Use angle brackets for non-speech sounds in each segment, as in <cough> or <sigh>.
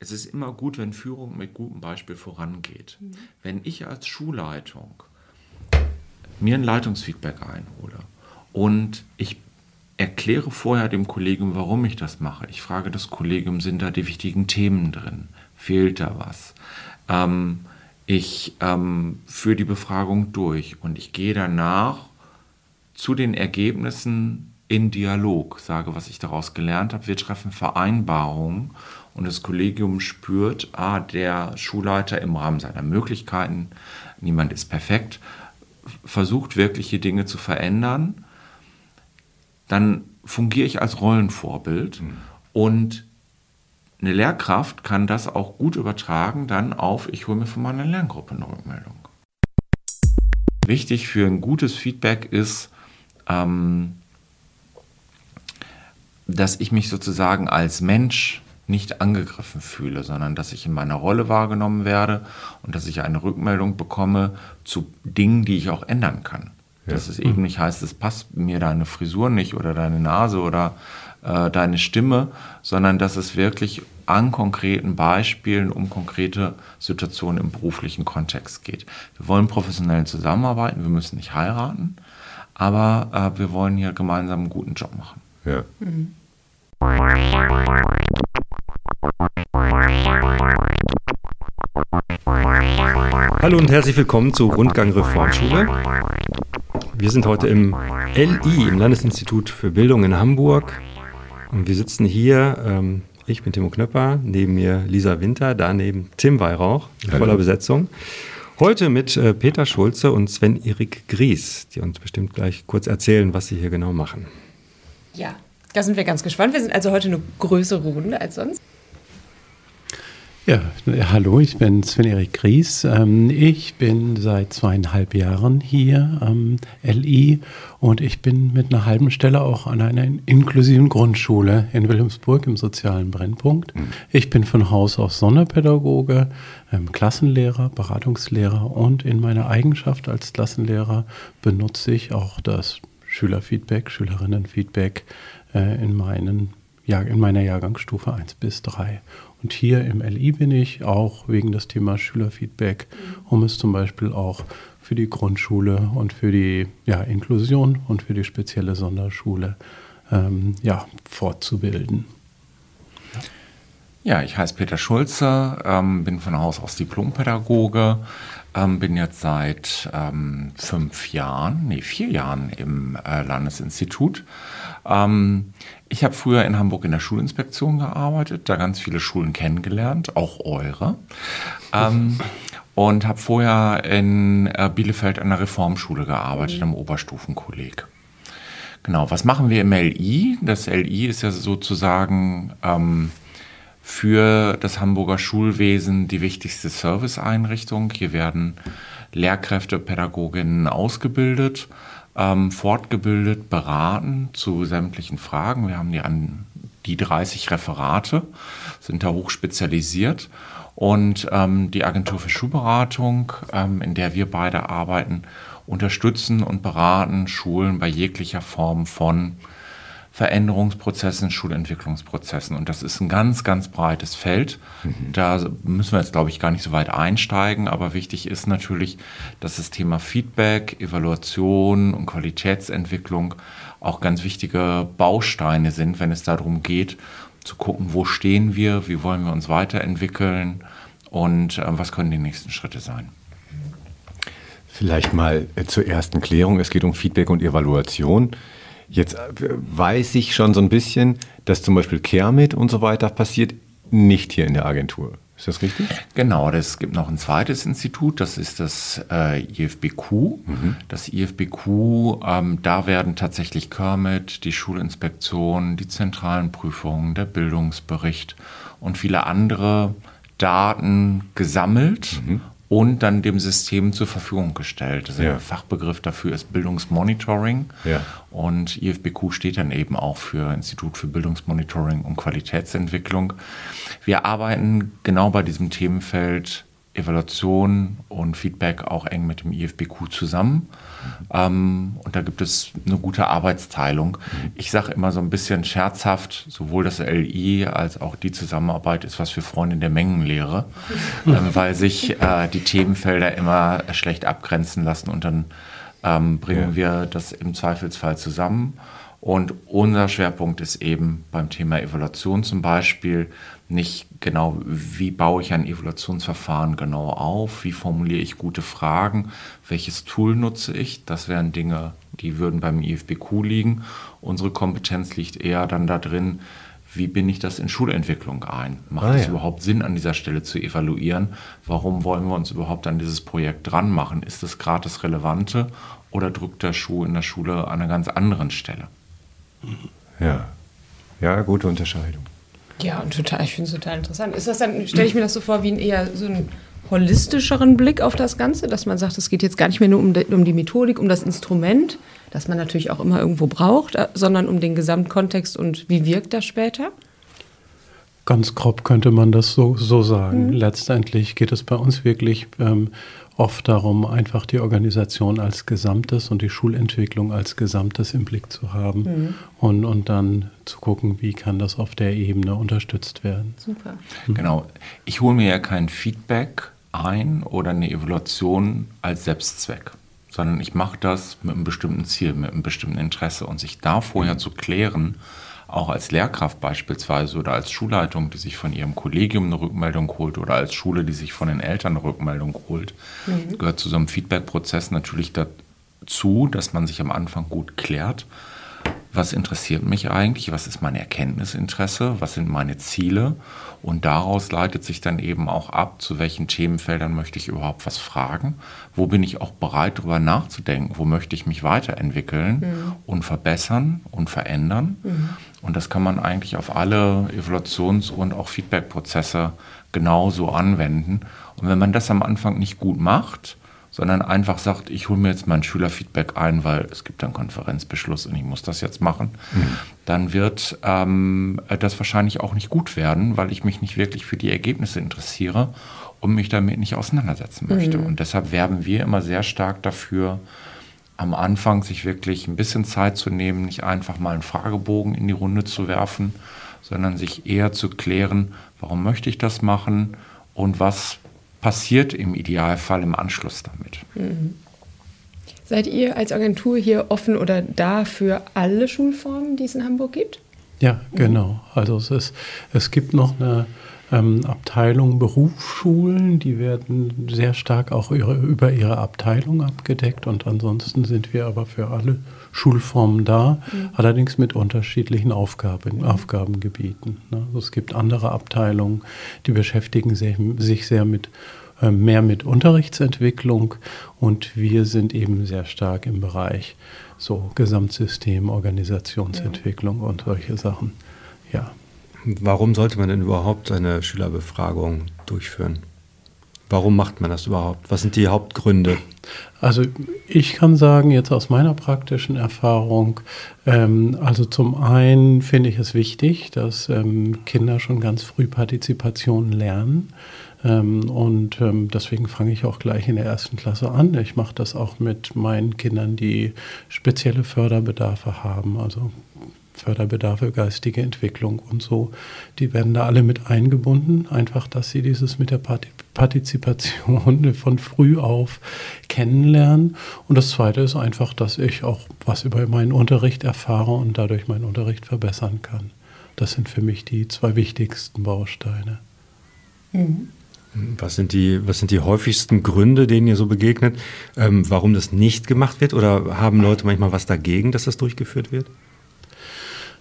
es ist immer gut, wenn Führung mit gutem Beispiel vorangeht. Mhm. Wenn ich als Schulleitung mir ein Leitungsfeedback einhole und ich erkläre vorher dem Kollegen, warum ich das mache. Ich frage das Kollegium, sind da die wichtigen Themen drin? Fehlt da was? Ähm, ich ähm, führe die Befragung durch und ich gehe danach zu den Ergebnissen in Dialog, sage, was ich daraus gelernt habe. Wir treffen Vereinbarungen und das Kollegium spürt, ah, der Schulleiter im Rahmen seiner Möglichkeiten, niemand ist perfekt, versucht wirklich hier Dinge zu verändern. Dann fungiere ich als Rollenvorbild mhm. und eine Lehrkraft kann das auch gut übertragen dann auf, ich hole mir von meiner Lerngruppe eine Rückmeldung. Wichtig für ein gutes Feedback ist, ähm, dass ich mich sozusagen als Mensch nicht angegriffen fühle, sondern dass ich in meiner Rolle wahrgenommen werde und dass ich eine Rückmeldung bekomme zu Dingen, die ich auch ändern kann. Ja. Dass es eben nicht heißt, es passt mir deine Frisur nicht oder deine Nase oder äh, deine Stimme, sondern dass es wirklich an konkreten Beispielen um konkrete Situationen im beruflichen Kontext geht. Wir wollen professionell zusammenarbeiten, wir müssen nicht heiraten, aber äh, wir wollen hier gemeinsam einen guten Job machen. Ja. Mhm. Hallo und herzlich willkommen zur Rundgang Reformschule. Wir sind heute im LI, im Landesinstitut für Bildung in Hamburg. Und wir sitzen hier, ähm, ich bin Timo Knöpper, neben mir Lisa Winter, daneben Tim Weihrauch in voller Besetzung. Heute mit äh, Peter Schulze und Sven-Erik Gries, die uns bestimmt gleich kurz erzählen, was sie hier genau machen. Ja, da sind wir ganz gespannt. Wir sind also heute eine größere Runde als sonst. Ja, hallo, ich bin Sven-Erik Gries. Ähm, ich bin seit zweieinhalb Jahren hier am LI und ich bin mit einer halben Stelle auch an einer inklusiven Grundschule in Wilhelmsburg im sozialen Brennpunkt. Mhm. Ich bin von Haus aus Sonderpädagoge, ähm, Klassenlehrer, Beratungslehrer und in meiner Eigenschaft als Klassenlehrer benutze ich auch das Schülerfeedback, Schülerinnenfeedback äh, in, meinen, in meiner Jahrgangsstufe 1 bis 3. Und hier im LI bin ich auch wegen des Themas Schülerfeedback, um es zum Beispiel auch für die Grundschule und für die ja, Inklusion und für die spezielle Sonderschule ähm, ja, fortzubilden. Ja, ich heiße Peter Schulze, ähm, bin von Haus aus Diplompädagoge, ähm, bin jetzt seit ähm, fünf Jahren, nee, vier Jahren im äh, Landesinstitut. Ich habe früher in Hamburg in der Schulinspektion gearbeitet, da ganz viele Schulen kennengelernt, auch eure. Ähm, und habe vorher in äh, Bielefeld an der Reformschule gearbeitet, im Oberstufenkolleg. Genau, was machen wir im LI? Das LI ist ja sozusagen ähm, für das Hamburger Schulwesen die wichtigste Serviceeinrichtung. Hier werden Lehrkräfte, Pädagoginnen ausgebildet, ähm, fortgebildet, beraten zu sämtlichen Fragen. Wir haben die an die 30 Referate, sind da hoch spezialisiert. Und ähm, die Agentur für Schulberatung, ähm, in der wir beide arbeiten, unterstützen und beraten Schulen bei jeglicher Form von Veränderungsprozessen, Schulentwicklungsprozessen. Und das ist ein ganz, ganz breites Feld. Mhm. Da müssen wir jetzt, glaube ich, gar nicht so weit einsteigen. Aber wichtig ist natürlich, dass das Thema Feedback, Evaluation und Qualitätsentwicklung auch ganz wichtige Bausteine sind, wenn es darum geht, zu gucken, wo stehen wir, wie wollen wir uns weiterentwickeln und äh, was können die nächsten Schritte sein. Vielleicht mal äh, zur ersten Klärung. Es geht um Feedback und Evaluation. Jetzt äh, weiß ich schon so ein bisschen, dass zum Beispiel Kermit und so weiter passiert nicht hier in der Agentur. Ist das richtig? Genau, es gibt noch ein zweites Institut, das ist das äh, IFBQ. Mhm. Das IFBQ, ähm, da werden tatsächlich Kermit, die Schulinspektion, die zentralen Prüfungen, der Bildungsbericht und viele andere Daten gesammelt mhm und dann dem System zur Verfügung gestellt. Also ja. Der Fachbegriff dafür ist Bildungsmonitoring ja. und IFBQ steht dann eben auch für Institut für Bildungsmonitoring und Qualitätsentwicklung. Wir arbeiten genau bei diesem Themenfeld Evaluation und Feedback auch eng mit dem IFBQ zusammen. Ähm, und da gibt es eine gute Arbeitsteilung. Ich sage immer so ein bisschen scherzhaft, sowohl das LI als auch die Zusammenarbeit ist was für Freunde der Mengenlehre, <laughs> ähm, weil sich äh, die Themenfelder immer schlecht abgrenzen lassen und dann ähm, bringen ja. wir das im Zweifelsfall zusammen. Und unser Schwerpunkt ist eben beim Thema Evaluation zum Beispiel nicht genau, wie baue ich ein Evaluationsverfahren genau auf, wie formuliere ich gute Fragen, welches Tool nutze ich. Das wären Dinge, die würden beim IFBQ liegen. Unsere Kompetenz liegt eher dann da drin, wie binde ich das in Schulentwicklung ein? Macht ah, es ja. überhaupt Sinn, an dieser Stelle zu evaluieren? Warum wollen wir uns überhaupt an dieses Projekt dran machen? Ist es gerade das Relevante oder drückt der Schuh in der Schule an einer ganz anderen Stelle? Ja, ja, gute Unterscheidung. Ja, und total, ich finde es total interessant. Ist das dann, stelle ich mir das so vor, wie ein eher so einen holistischeren Blick auf das Ganze, dass man sagt, es geht jetzt gar nicht mehr nur um, de, um die Methodik, um das Instrument, das man natürlich auch immer irgendwo braucht, äh, sondern um den Gesamtkontext und wie wirkt das später? Ganz grob könnte man das so, so sagen. Mhm. Letztendlich geht es bei uns wirklich ähm, oft darum, einfach die Organisation als Gesamtes und die Schulentwicklung als Gesamtes im Blick zu haben mhm. und, und dann zu gucken, wie kann das auf der Ebene unterstützt werden. Super. Mhm. Genau. Ich hole mir ja kein Feedback ein oder eine Evaluation als Selbstzweck, sondern ich mache das mit einem bestimmten Ziel, mit einem bestimmten Interesse und sich da vorher mhm. zu klären, auch als Lehrkraft beispielsweise oder als Schulleitung, die sich von ihrem Kollegium eine Rückmeldung holt oder als Schule, die sich von den Eltern eine Rückmeldung holt, mhm. gehört zu so einem Feedback-Prozess natürlich dazu, dass man sich am Anfang gut klärt. Was interessiert mich eigentlich? Was ist mein Erkenntnisinteresse? Was sind meine Ziele? Und daraus leitet sich dann eben auch ab, zu welchen Themenfeldern möchte ich überhaupt was fragen? Wo bin ich auch bereit, darüber nachzudenken? Wo möchte ich mich weiterentwickeln mhm. und verbessern und verändern? Mhm. Und das kann man eigentlich auf alle Evaluations- und auch Feedback-Prozesse genauso anwenden. Und wenn man das am Anfang nicht gut macht, sondern einfach sagt, ich hole mir jetzt mein Schülerfeedback ein, weil es gibt einen Konferenzbeschluss und ich muss das jetzt machen, mhm. dann wird ähm, das wahrscheinlich auch nicht gut werden, weil ich mich nicht wirklich für die Ergebnisse interessiere und mich damit nicht auseinandersetzen möchte. Mhm. Und deshalb werben wir immer sehr stark dafür, am Anfang sich wirklich ein bisschen Zeit zu nehmen, nicht einfach mal einen Fragebogen in die Runde zu werfen, sondern sich eher zu klären, warum möchte ich das machen und was passiert im Idealfall im Anschluss damit. Mhm. Seid ihr als Agentur hier offen oder da für alle Schulformen, die es in Hamburg gibt? Ja, genau. Also es, ist, es gibt noch eine ähm, Abteilung Berufsschulen, die werden sehr stark auch ihre, über ihre Abteilung abgedeckt und ansonsten sind wir aber für alle Schulformen da, mhm. allerdings mit unterschiedlichen Aufgaben, Aufgabengebieten. Ne? Also es gibt andere Abteilungen, die beschäftigen sich, sich sehr mit äh, mehr mit Unterrichtsentwicklung und wir sind eben sehr stark im Bereich so Gesamtsystem, Organisationsentwicklung ja. und solche Sachen. Ja. Warum sollte man denn überhaupt eine Schülerbefragung durchführen? Warum macht man das überhaupt? Was sind die Hauptgründe? Also ich kann sagen, jetzt aus meiner praktischen Erfahrung, ähm, also zum einen finde ich es wichtig, dass ähm, Kinder schon ganz früh Partizipation lernen. Ähm, und ähm, deswegen fange ich auch gleich in der ersten Klasse an. Ich mache das auch mit meinen Kindern, die spezielle Förderbedarfe haben, also Förderbedarfe, geistige Entwicklung und so. Die werden da alle mit eingebunden, einfach, dass sie dieses mit der Partizipation <laughs> von früh auf kennenlernen. Und das Zweite ist einfach, dass ich auch was über meinen Unterricht erfahre und dadurch meinen Unterricht verbessern kann. Das sind für mich die zwei wichtigsten Bausteine. Mhm. Was sind, die, was sind die häufigsten Gründe, denen ihr so begegnet, ähm, warum das nicht gemacht wird? Oder haben Leute manchmal was dagegen, dass das durchgeführt wird?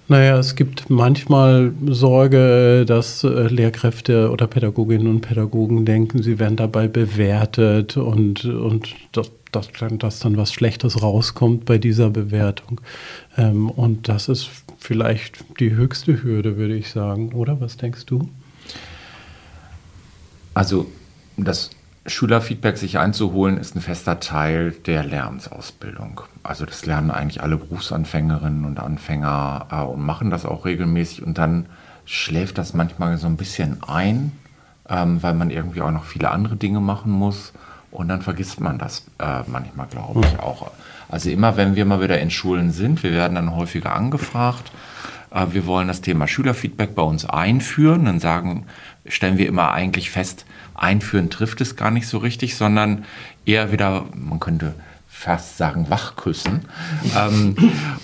Naja, es gibt manchmal Sorge, dass äh, Lehrkräfte oder Pädagoginnen und Pädagogen denken, sie werden dabei bewertet und, und dass, dass, dass dann was Schlechtes rauskommt bei dieser Bewertung. Ähm, und das ist vielleicht die höchste Hürde, würde ich sagen. Oder was denkst du? Also das Schülerfeedback sich einzuholen, ist ein fester Teil der Lernsausbildung. Also das lernen eigentlich alle Berufsanfängerinnen und Anfänger äh, und machen das auch regelmäßig und dann schläft das manchmal so ein bisschen ein, ähm, weil man irgendwie auch noch viele andere Dinge machen muss. Und dann vergisst man das äh, manchmal, glaube ich, auch. Also immer, wenn wir mal wieder in Schulen sind, wir werden dann häufiger angefragt, äh, wir wollen das Thema Schülerfeedback bei uns einführen, dann sagen, stellen wir immer eigentlich fest, einführen trifft es gar nicht so richtig, sondern eher wieder, man könnte fast sagen, wachküssen <laughs> ähm,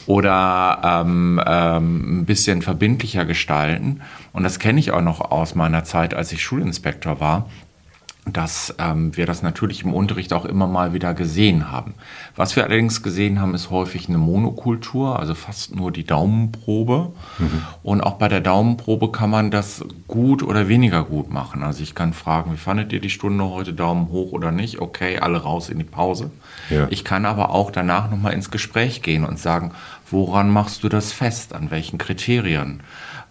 oder ähm, ähm, ein bisschen verbindlicher gestalten. Und das kenne ich auch noch aus meiner Zeit, als ich Schulinspektor war dass ähm, wir das natürlich im Unterricht auch immer mal wieder gesehen haben. Was wir allerdings gesehen haben, ist häufig eine Monokultur, also fast nur die Daumenprobe. Mhm. Und auch bei der Daumenprobe kann man das gut oder weniger gut machen. Also ich kann fragen, wie fandet ihr die Stunde heute, Daumen hoch oder nicht? Okay, alle raus in die Pause. Ja. Ich kann aber auch danach nochmal ins Gespräch gehen und sagen, woran machst du das fest? An welchen Kriterien?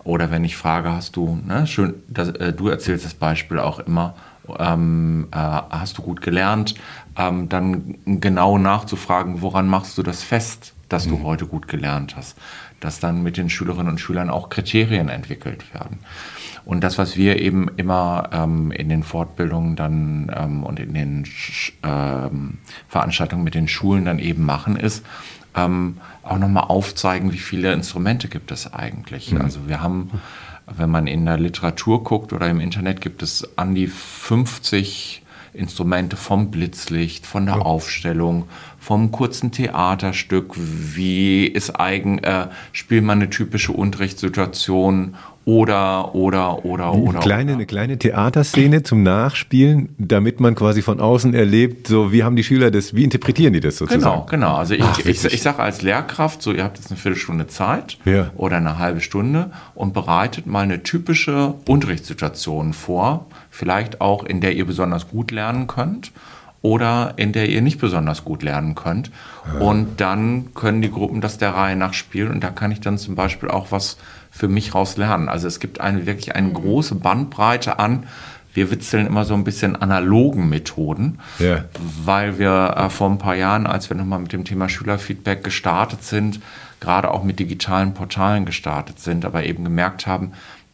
Oder wenn ich frage, hast du, ne, schön, das, äh, du erzählst das Beispiel auch immer, ähm, äh, hast du gut gelernt, ähm, dann genau nachzufragen, woran machst du das fest, dass du mhm. heute gut gelernt hast, dass dann mit den Schülerinnen und Schülern auch Kriterien entwickelt werden. Und das, was wir eben immer ähm, in den Fortbildungen dann ähm, und in den ähm, Veranstaltungen mit den Schulen dann eben machen, ist, ähm, auch nochmal aufzeigen, wie viele Instrumente gibt es eigentlich. Mhm. Also wir haben wenn man in der Literatur guckt oder im Internet, gibt es an die 50 Instrumente vom Blitzlicht, von der ja. Aufstellung, vom kurzen Theaterstück, wie ist eigen, äh, spielt man eine typische Unterrichtssituation oder, oder, oder, eine oder. Kleine, oder. Eine kleine Theaterszene zum Nachspielen, damit man quasi von außen erlebt, so wie haben die Schüler das, wie interpretieren die das sozusagen? Genau, genau. Also ich, Ach, ich, ich sage als Lehrkraft, so ihr habt jetzt eine Viertelstunde Zeit ja. oder eine halbe Stunde und bereitet mal eine typische Unterrichtssituation vor, vielleicht auch in der ihr besonders gut lernen könnt oder in der ihr nicht besonders gut lernen könnt. Ja. Und dann können die Gruppen das der Reihe nach spielen und da kann ich dann zum Beispiel auch was für mich raus lernen. Also es gibt eine, wirklich eine große Bandbreite an, wir witzeln immer so ein bisschen analogen Methoden, ja. weil wir äh, vor ein paar Jahren, als wir nochmal mit dem Thema Schülerfeedback gestartet sind, gerade auch mit digitalen Portalen gestartet sind, aber eben gemerkt haben,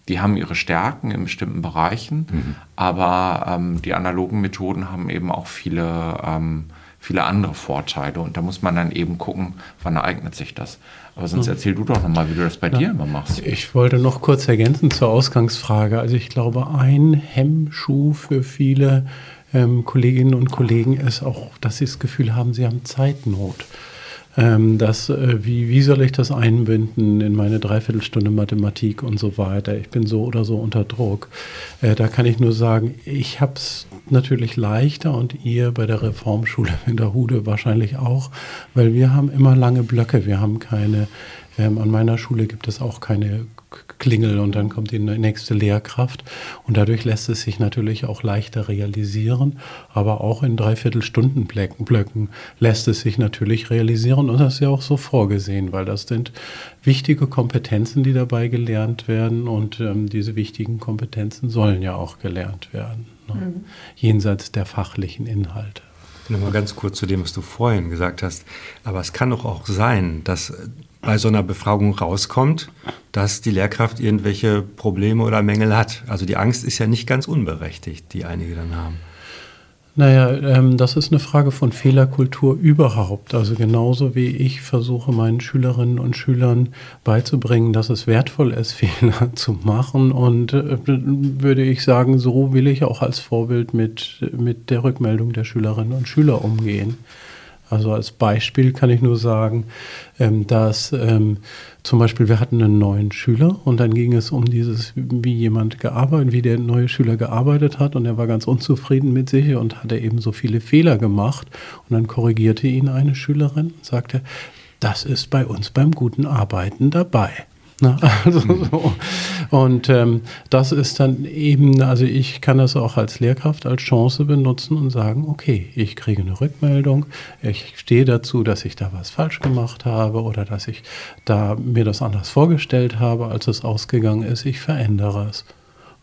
die haben ihre Stärken in bestimmten Bereichen, mhm. aber ähm, die analogen Methoden haben eben auch viele, ähm, viele andere Vorteile und da muss man dann eben gucken, wann eignet sich das. Aber sonst hm. erzähl du doch nochmal, wie du das bei ja. dir immer machst. Ich wollte noch kurz ergänzen zur Ausgangsfrage. Also ich glaube, ein Hemmschuh für viele ähm, Kolleginnen und Kollegen ist auch, dass sie das Gefühl haben, sie haben Zeitnot. Ähm, das, äh, wie, wie soll ich das einbinden in meine Dreiviertelstunde Mathematik und so weiter? Ich bin so oder so unter Druck. Äh, da kann ich nur sagen, ich habe es natürlich leichter und ihr bei der Reformschule <laughs> in der Hude wahrscheinlich auch, weil wir haben immer lange Blöcke. Wir haben keine, ähm, an meiner Schule gibt es auch keine Klingel und dann kommt die nächste Lehrkraft. Und dadurch lässt es sich natürlich auch leichter realisieren, aber auch in Dreiviertelstundenblöcken lässt es sich natürlich realisieren und das ist ja auch so vorgesehen, weil das sind wichtige Kompetenzen, die dabei gelernt werden und ähm, diese wichtigen Kompetenzen sollen ja auch gelernt werden, ne? mhm. jenseits der fachlichen Inhalte. Nochmal ganz kurz zu dem, was du vorhin gesagt hast. Aber es kann doch auch sein, dass bei so einer Befragung rauskommt, dass die Lehrkraft irgendwelche Probleme oder Mängel hat. Also die Angst ist ja nicht ganz unberechtigt, die einige dann haben. Naja, ähm, das ist eine Frage von Fehlerkultur überhaupt. Also genauso wie ich versuche meinen Schülerinnen und Schülern beizubringen, dass es wertvoll ist, <laughs> Fehler zu machen. Und äh, würde ich sagen, so will ich auch als Vorbild mit, mit der Rückmeldung der Schülerinnen und Schüler umgehen. Also als Beispiel kann ich nur sagen, ähm, dass ähm, zum Beispiel wir hatten einen neuen Schüler und dann ging es um dieses, wie jemand gearbeitet, wie der neue Schüler gearbeitet hat und er war ganz unzufrieden mit sich und hatte eben so viele Fehler gemacht und dann korrigierte ihn eine Schülerin und sagte, das ist bei uns beim guten Arbeiten dabei. Na, <laughs> also so. Und ähm, das ist dann eben, also ich kann das auch als Lehrkraft als Chance benutzen und sagen, okay, ich kriege eine Rückmeldung, ich stehe dazu, dass ich da was falsch gemacht habe oder dass ich da mir das anders vorgestellt habe, als es ausgegangen ist, ich verändere es.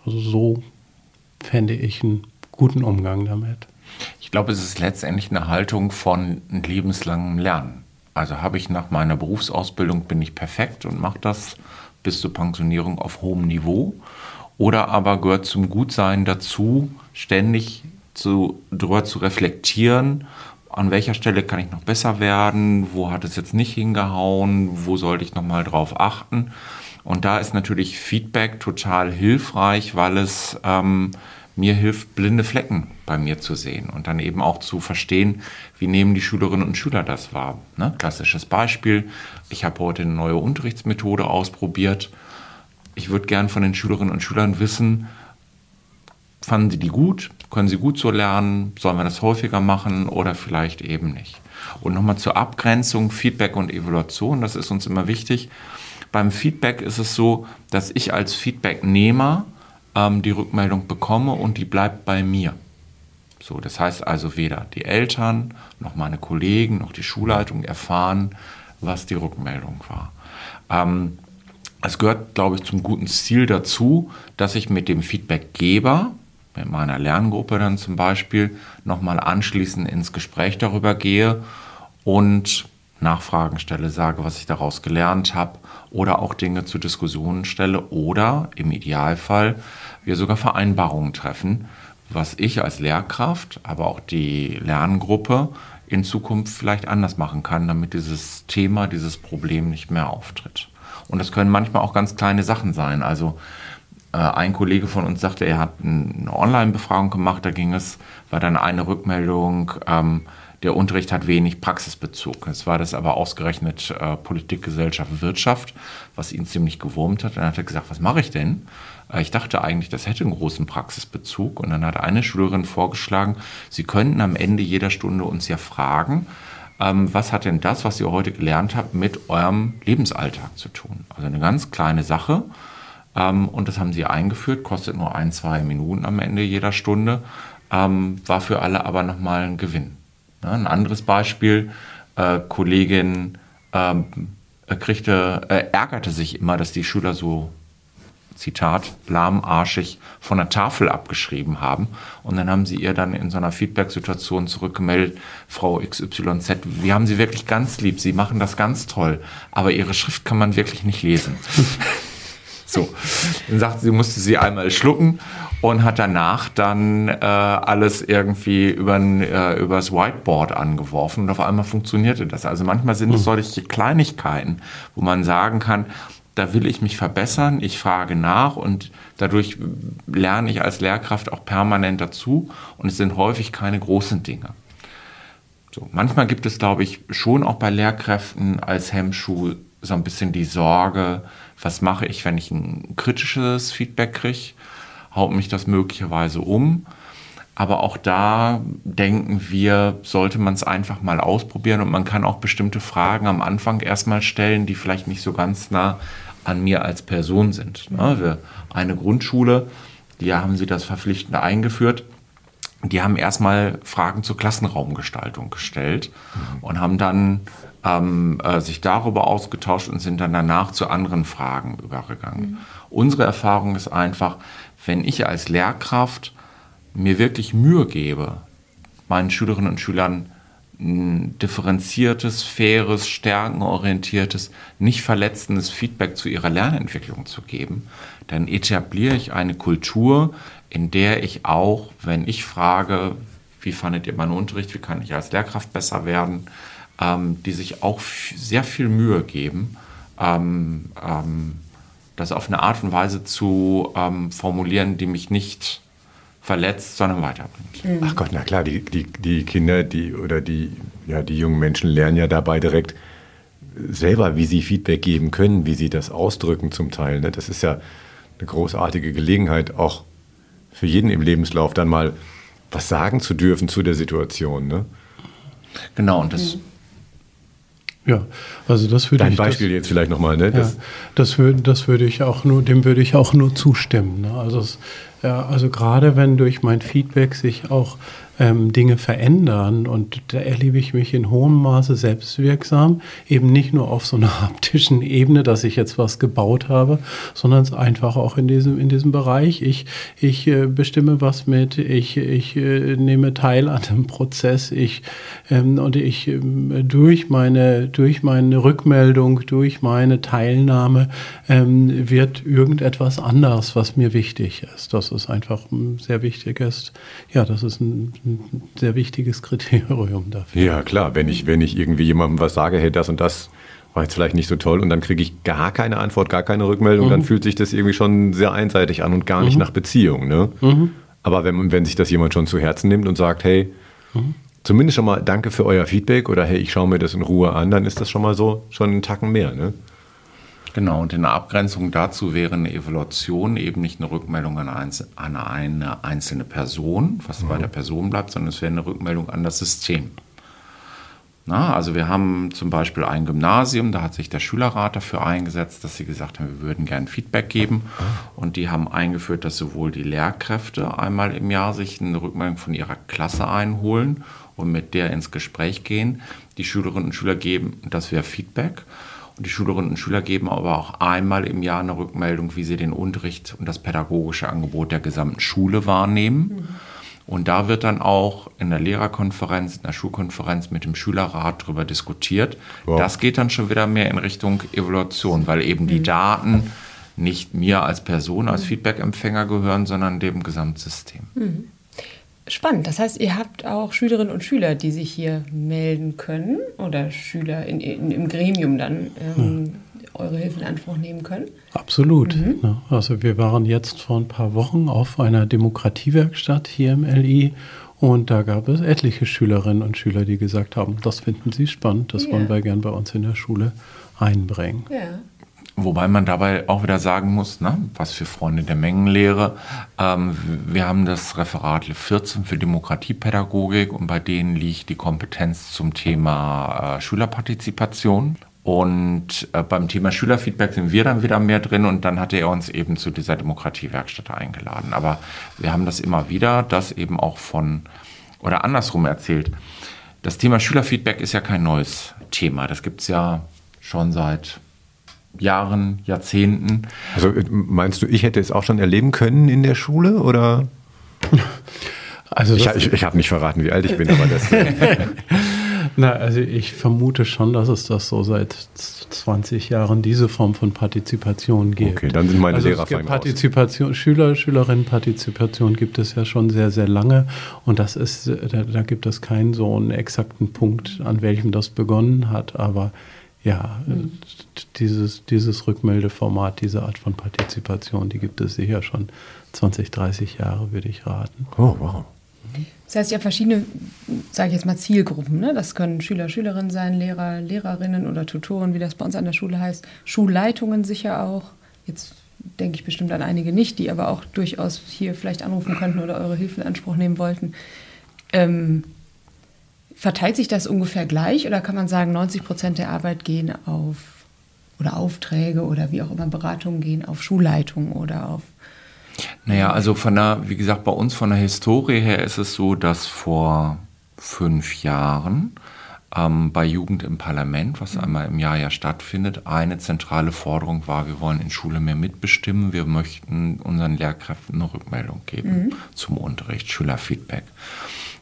Also so fände ich einen guten Umgang damit. Ich glaube, es ist letztendlich eine Haltung von lebenslangem Lernen. Also habe ich nach meiner Berufsausbildung, bin ich perfekt und mache das bis zur Pensionierung auf hohem Niveau. Oder aber gehört zum Gutsein dazu, ständig zu, darüber zu reflektieren, an welcher Stelle kann ich noch besser werden, wo hat es jetzt nicht hingehauen, wo sollte ich nochmal drauf achten. Und da ist natürlich Feedback total hilfreich, weil es ähm, mir hilft, blinde Flecken bei mir zu sehen und dann eben auch zu verstehen, wie nehmen die Schülerinnen und Schüler das wahr. Ne? Klassisches Beispiel, ich habe heute eine neue Unterrichtsmethode ausprobiert. Ich würde gern von den Schülerinnen und Schülern wissen, fanden sie die gut, können sie gut so lernen, sollen wir das häufiger machen oder vielleicht eben nicht. Und nochmal zur Abgrenzung, Feedback und Evaluation, das ist uns immer wichtig. Beim Feedback ist es so, dass ich als Feedbacknehmer ähm, die Rückmeldung bekomme und die bleibt bei mir. So, das heißt also weder die Eltern noch meine Kollegen noch die Schulleitung erfahren, was die Rückmeldung war. Ähm, es gehört, glaube ich, zum guten Stil dazu, dass ich mit dem Feedbackgeber, mit meiner Lerngruppe dann zum Beispiel, nochmal anschließend ins Gespräch darüber gehe und Nachfragen stelle, sage, was ich daraus gelernt habe oder auch Dinge zu Diskussionen stelle oder im Idealfall wir sogar Vereinbarungen treffen, was ich als Lehrkraft, aber auch die Lerngruppe in Zukunft vielleicht anders machen kann, damit dieses Thema, dieses Problem nicht mehr auftritt. Und das können manchmal auch ganz kleine Sachen sein. Also äh, ein Kollege von uns sagte, er hat eine Online-Befragung gemacht, da ging es, war dann eine Rückmeldung, ähm, der Unterricht hat wenig Praxisbezug. Es war das aber ausgerechnet äh, Politik, Gesellschaft, Wirtschaft, was ihn ziemlich gewurmt hat. dann hat er gesagt, was mache ich denn? Äh, ich dachte eigentlich, das hätte einen großen Praxisbezug. Und dann hat eine Schülerin vorgeschlagen, Sie könnten am Ende jeder Stunde uns ja fragen, ähm, was hat denn das, was ihr heute gelernt habt, mit eurem Lebensalltag zu tun? Also eine ganz kleine Sache. Ähm, und das haben sie eingeführt, kostet nur ein, zwei Minuten am Ende jeder Stunde, ähm, war für alle aber nochmal ein Gewinn. Ne? Ein anderes Beispiel, äh, Kollegin ähm, kriegte, äh, ärgerte sich immer, dass die Schüler so Zitat, lahmarschig von der Tafel abgeschrieben haben. Und dann haben sie ihr dann in so einer Feedback-Situation zurückgemeldet, Frau XYZ, wir haben Sie wirklich ganz lieb, Sie machen das ganz toll, aber Ihre Schrift kann man wirklich nicht lesen. <laughs> so, dann sagte sie, musste sie einmal schlucken und hat danach dann äh, alles irgendwie über äh, übers Whiteboard angeworfen und auf einmal funktionierte das. Also manchmal sind es hm. solche Kleinigkeiten, wo man sagen kann, da will ich mich verbessern, ich frage nach und dadurch lerne ich als Lehrkraft auch permanent dazu und es sind häufig keine großen Dinge. So, manchmal gibt es, glaube ich, schon auch bei Lehrkräften als Hemmschuh so ein bisschen die Sorge, was mache ich, wenn ich ein kritisches Feedback kriege, haut mich das möglicherweise um. Aber auch da denken wir, sollte man es einfach mal ausprobieren und man kann auch bestimmte Fragen am Anfang erstmal stellen, die vielleicht nicht so ganz nah an mir als Person sind. Ne? Wir, eine Grundschule, die haben sie das verpflichtend eingeführt. Die haben erstmal Fragen zur Klassenraumgestaltung gestellt mhm. und haben dann ähm, äh, sich darüber ausgetauscht und sind dann danach zu anderen Fragen übergegangen. Mhm. Unsere Erfahrung ist einfach, wenn ich als Lehrkraft mir wirklich Mühe gebe, meinen Schülerinnen und Schülern ein differenziertes, faires, stärkenorientiertes, nicht verletzendes Feedback zu ihrer Lernentwicklung zu geben, dann etabliere ich eine Kultur, in der ich auch, wenn ich frage, wie fandet ihr meinen Unterricht, wie kann ich als Lehrkraft besser werden, ähm, die sich auch sehr viel Mühe geben, ähm, ähm, das auf eine Art und Weise zu ähm, formulieren, die mich nicht verletzt, sondern weiterbringt. Mhm. Ach Gott, na klar, die, die, die Kinder die, oder die, ja, die jungen Menschen lernen ja dabei direkt selber, wie sie Feedback geben können, wie sie das ausdrücken zum Teil. Ne? Das ist ja eine großartige Gelegenheit, auch für jeden im Lebenslauf dann mal was sagen zu dürfen zu der Situation. Ne? Genau, und das. Mhm. Ja, also das würde Dein ich. Dein Beispiel das, jetzt vielleicht nochmal, ne? Das, ja, das, würde, das würde ich auch nur, dem würde ich auch nur zustimmen. Ne? Also es, ja, also gerade wenn durch mein Feedback sich auch ähm, Dinge verändern. Und da erlebe ich mich in hohem Maße selbstwirksam, eben nicht nur auf so einer <laughs> haptischen Ebene, dass ich jetzt was gebaut habe, sondern es einfach auch in diesem, in diesem Bereich. Ich, ich äh, bestimme was mit, ich, ich äh, nehme teil an dem Prozess, ich, ähm, und ich ähm, durch meine, durch meine Rückmeldung, durch meine Teilnahme ähm, wird irgendetwas anders, was mir wichtig ist. Das ist einfach ein sehr wichtiges, ja, das ist ein, ein sehr wichtiges Kriterium dafür. Ja, klar, wenn ich, wenn ich irgendwie jemandem was sage, hey, das und das war jetzt vielleicht nicht so toll und dann kriege ich gar keine Antwort, gar keine Rückmeldung, mhm. dann fühlt sich das irgendwie schon sehr einseitig an und gar nicht mhm. nach Beziehung. Ne? Mhm. Aber wenn, wenn sich das jemand schon zu Herzen nimmt und sagt, hey, mhm. zumindest schon mal danke für euer Feedback oder hey, ich schaue mir das in Ruhe an, dann ist das schon mal so, schon einen Tacken mehr. Ne? Genau, und in der Abgrenzung dazu wäre eine Evaluation eben nicht eine Rückmeldung an, eine einzelne Person, was mhm. bei der Person bleibt, sondern es wäre eine Rückmeldung an das System. Na, also wir haben zum Beispiel ein Gymnasium, da hat sich der Schülerrat dafür eingesetzt, dass sie gesagt haben, wir würden gerne Feedback geben. Ah. Und die haben eingeführt, dass sowohl die Lehrkräfte einmal im Jahr sich eine Rückmeldung von ihrer Klasse einholen und mit der ins Gespräch gehen. Die Schülerinnen und Schüler geben, das wäre Feedback. Die Schülerinnen und Schüler geben aber auch einmal im Jahr eine Rückmeldung, wie sie den Unterricht und das pädagogische Angebot der gesamten Schule wahrnehmen. Mhm. Und da wird dann auch in der Lehrerkonferenz, in der Schulkonferenz mit dem Schülerrat darüber diskutiert. Wow. Das geht dann schon wieder mehr in Richtung Evaluation, weil eben die mhm. Daten nicht mir als Person, als mhm. Feedback-Empfänger gehören, sondern dem Gesamtsystem. Mhm. Spannend. Das heißt, ihr habt auch Schülerinnen und Schüler, die sich hier melden können oder Schüler in, in, im Gremium dann ähm, ja. eure Hilfe in Anspruch nehmen können? Absolut. Mhm. Also wir waren jetzt vor ein paar Wochen auf einer Demokratiewerkstatt hier im LI und da gab es etliche Schülerinnen und Schüler, die gesagt haben, das finden sie spannend, das ja. wollen wir gern bei uns in der Schule einbringen. Ja. Wobei man dabei auch wieder sagen muss, ne, was für Freunde der Mengenlehre. Ähm, wir haben das Referat 14 für Demokratiepädagogik und bei denen liegt die Kompetenz zum Thema äh, Schülerpartizipation. Und äh, beim Thema Schülerfeedback sind wir dann wieder mehr drin und dann hat er uns eben zu dieser Demokratiewerkstatt eingeladen. Aber wir haben das immer wieder, das eben auch von, oder andersrum erzählt. Das Thema Schülerfeedback ist ja kein neues Thema. Das gibt es ja schon seit Jahren, Jahrzehnten. Also äh, meinst du, ich hätte es auch schon erleben können in der Schule oder? Also ich, ich, ich habe nicht verraten, wie alt ich bin, aber das. <laughs> Na, also ich vermute schon, dass es das so seit 20 Jahren diese Form von Partizipation gibt. Okay, dann sind meine also Lehrer fein Partizipation, raus. Schüler, Schülerinnenpartizipation gibt es ja schon sehr, sehr lange und das ist, da, da gibt es keinen so einen exakten Punkt, an welchem das begonnen hat, aber ja, mhm. Dieses, dieses Rückmeldeformat, diese Art von Partizipation, die gibt es sicher schon 20, 30 Jahre, würde ich raten. Oh, wow. Das heißt, ihr habt verschiedene, sage ich jetzt mal, Zielgruppen. Ne? Das können Schüler, Schülerinnen sein, Lehrer, Lehrerinnen oder Tutoren, wie das bei uns an der Schule heißt. Schulleitungen sicher auch. Jetzt denke ich bestimmt an einige nicht, die aber auch durchaus hier vielleicht anrufen könnten oder eure Hilfe in Anspruch nehmen wollten. Ähm, Verteilt sich das ungefähr gleich oder kann man sagen, 90 Prozent der Arbeit gehen auf oder Aufträge oder wie auch immer Beratungen gehen auf Schulleitung oder auf naja, also von der, wie gesagt, bei uns von der Historie her ist es so, dass vor fünf Jahren ähm, bei Jugend im Parlament, was einmal im Jahr ja stattfindet, eine zentrale Forderung war, wir wollen in Schule mehr mitbestimmen, wir möchten unseren Lehrkräften eine Rückmeldung geben mhm. zum Unterricht, Schülerfeedback.